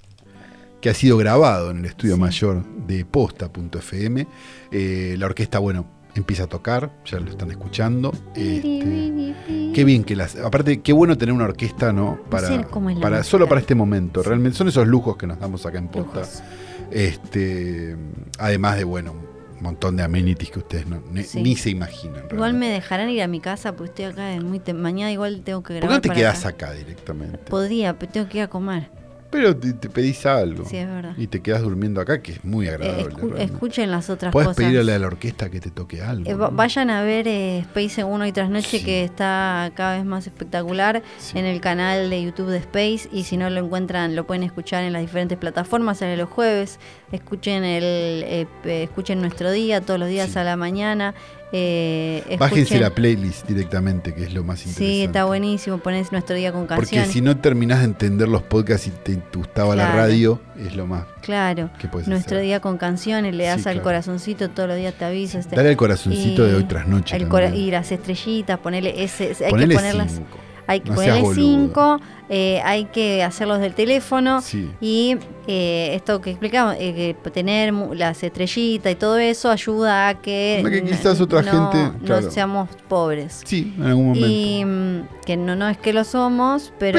Que ha sido grabado en el estudio Sí. mayor de posta.fm. Eh, la orquesta, bueno, empieza a tocar, ya lo están escuchando. Este, qué bien que las. Aparte, qué bueno tener una orquesta, ¿no? Para, sé cómo es la para solo para este momento. Realmente son esos lujos que nos damos acá en posta. Lujos. Este, además de, bueno, un montón de amenities que ustedes no- ni, Sí. ni se imaginan. Igual me dejarán ir a mi casa porque estoy acá muy mañana igual tengo que ¿Por grabar. qué no te quedas acá. acá directamente? Podría, pero tengo que ir a comer. Pero te, te pedís algo. Sí, es verdad. Y te quedas durmiendo acá, que es muy Eh, agradable. escu- realmente. escuchen las otras Puedes cosas. pedirle a la orquesta que te toque algo. Eh, vayan a ver eh, Space uno y tras noche Sí. que está cada vez más espectacular Sí. en el canal de YouTube de Space y si no lo encuentran lo pueden escuchar en las diferentes plataformas sale los jueves escuchen el eh, pe- escuchen nuestro día todos los días Sí. a la mañana eh, Bájense la playlist directamente, que es lo más interesante. Sí, está buenísimo. Ponés nuestro día con canciones. Porque si no terminás de entender los podcasts y te gustaba la radio, es lo más. Claro. Nuestro día con canciones, le das al corazoncito, todos los días te avisas. Este, Dale al corazoncito de hoy tras noche. y las estrellitas, ponele ese. hay que ponerlas. Hay que no ponerle 5 eh, hay que hacerlos del teléfono sí. y eh, esto que explicamos, eh, que tener las estrellitas y todo eso ayuda a que, que quizás otra gente, no seamos pobres. Sí, en algún momento. Y mm, que no, no es que lo somos, pero...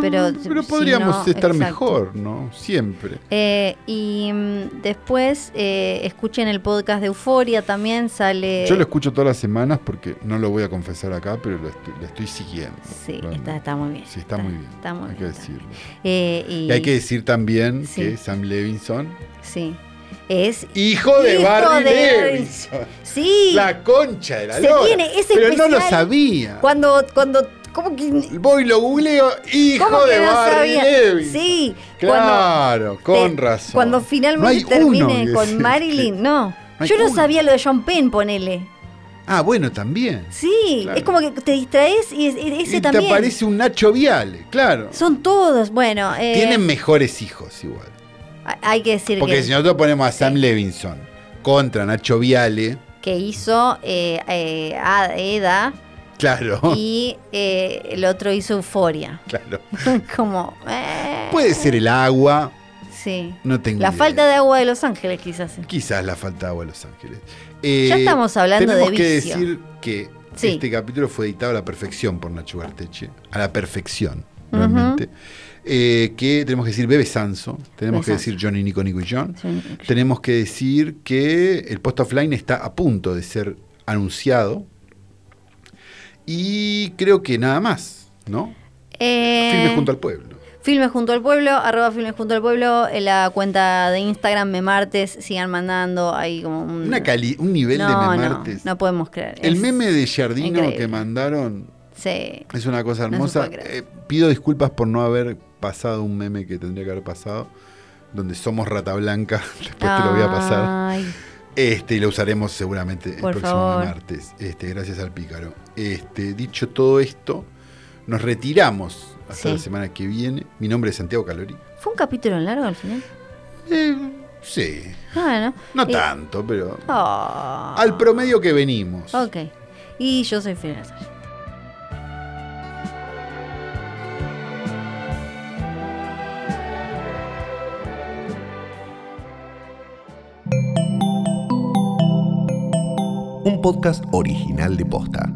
Pero, mm, podríamos estar mejor, ¿no? Siempre. Eh, y mm, después eh, escuchen el podcast de Euforia también, sale... Yo lo escucho todas las semanas porque no lo voy a confesar acá, pero lo estoy, lo estoy siguiendo. Sí, está, muy bien. Sí, está, está muy bien. Está muy hay bien, que decirlo. Eh, y, Y hay que decir también Sí. que Sam Levinson, Sí. Es hijo de Hijo Barry de- Levinson, Sí. la concha de la Se lora. Pero no lo sabía. Cuando, cuando, ¿cómo que, Voy lo googleo, hijo de no Barry? Levinson. Sí. Claro, con te- razón. Cuando finalmente termine con Marilyn, que- no. Yo no uno. sabía lo de John Penn, ponele. Ah, bueno, también. Sí, Claro. es como que te distraes y y ese y también. te aparece un Nacho Viale, claro. Son todos, bueno. eh, Tienen mejores hijos igual. Hay que decir Porque que, si nosotros ponemos a Sam Sí. Levinson contra Nacho Viale, que hizo eh, eh, a Eda claro, y eh, el otro hizo Euforia. claro. como. eh, Puede ser el agua, Sí. no tengo La idea. falta de agua de Los Ángeles, quizás. Quizás la falta de agua en Los Ángeles. Eh, Ya estamos hablando tenemos de que vicio. decir que Sí. este capítulo fue editado a la perfección por Nacho Garteche. A la perfección, realmente. Eh, que tenemos que decir Bebe Sanso, tenemos Bebe que Sanso. decir Johnny, Nico, Nico y John. Sí. Tenemos que decir que el post offline está a punto de ser anunciado. Y creo que nada más, ¿no? Eh, Firme junto al pueblo. Filmes junto al pueblo, arroba filmes junto al pueblo, en la cuenta de Instagram me martes, sigan mandando ahí como un... Una cali- un nivel no, de no, memartes. no podemos creer. El Es- meme de increíble. que mandaron Sí. es una cosa hermosa. Eh, pido disculpas por no haber pasado un meme que tendría que haber pasado, donde somos rata blanca. Después te lo voy a pasar. Ay, Este, y lo usaremos seguramente el próximo favor. martes. Este, gracias al pícaro. Este, dicho todo esto, nos retiramos hasta Sí. la semana que viene. Mi nombre es Santiago Calori. ¿Fue un capítulo largo al final? Eh, sí, Bueno. no Y- tanto, pero Oh. al promedio que venimos. Ok. Y yo soy Fidel Azar. Un podcast original de Posta.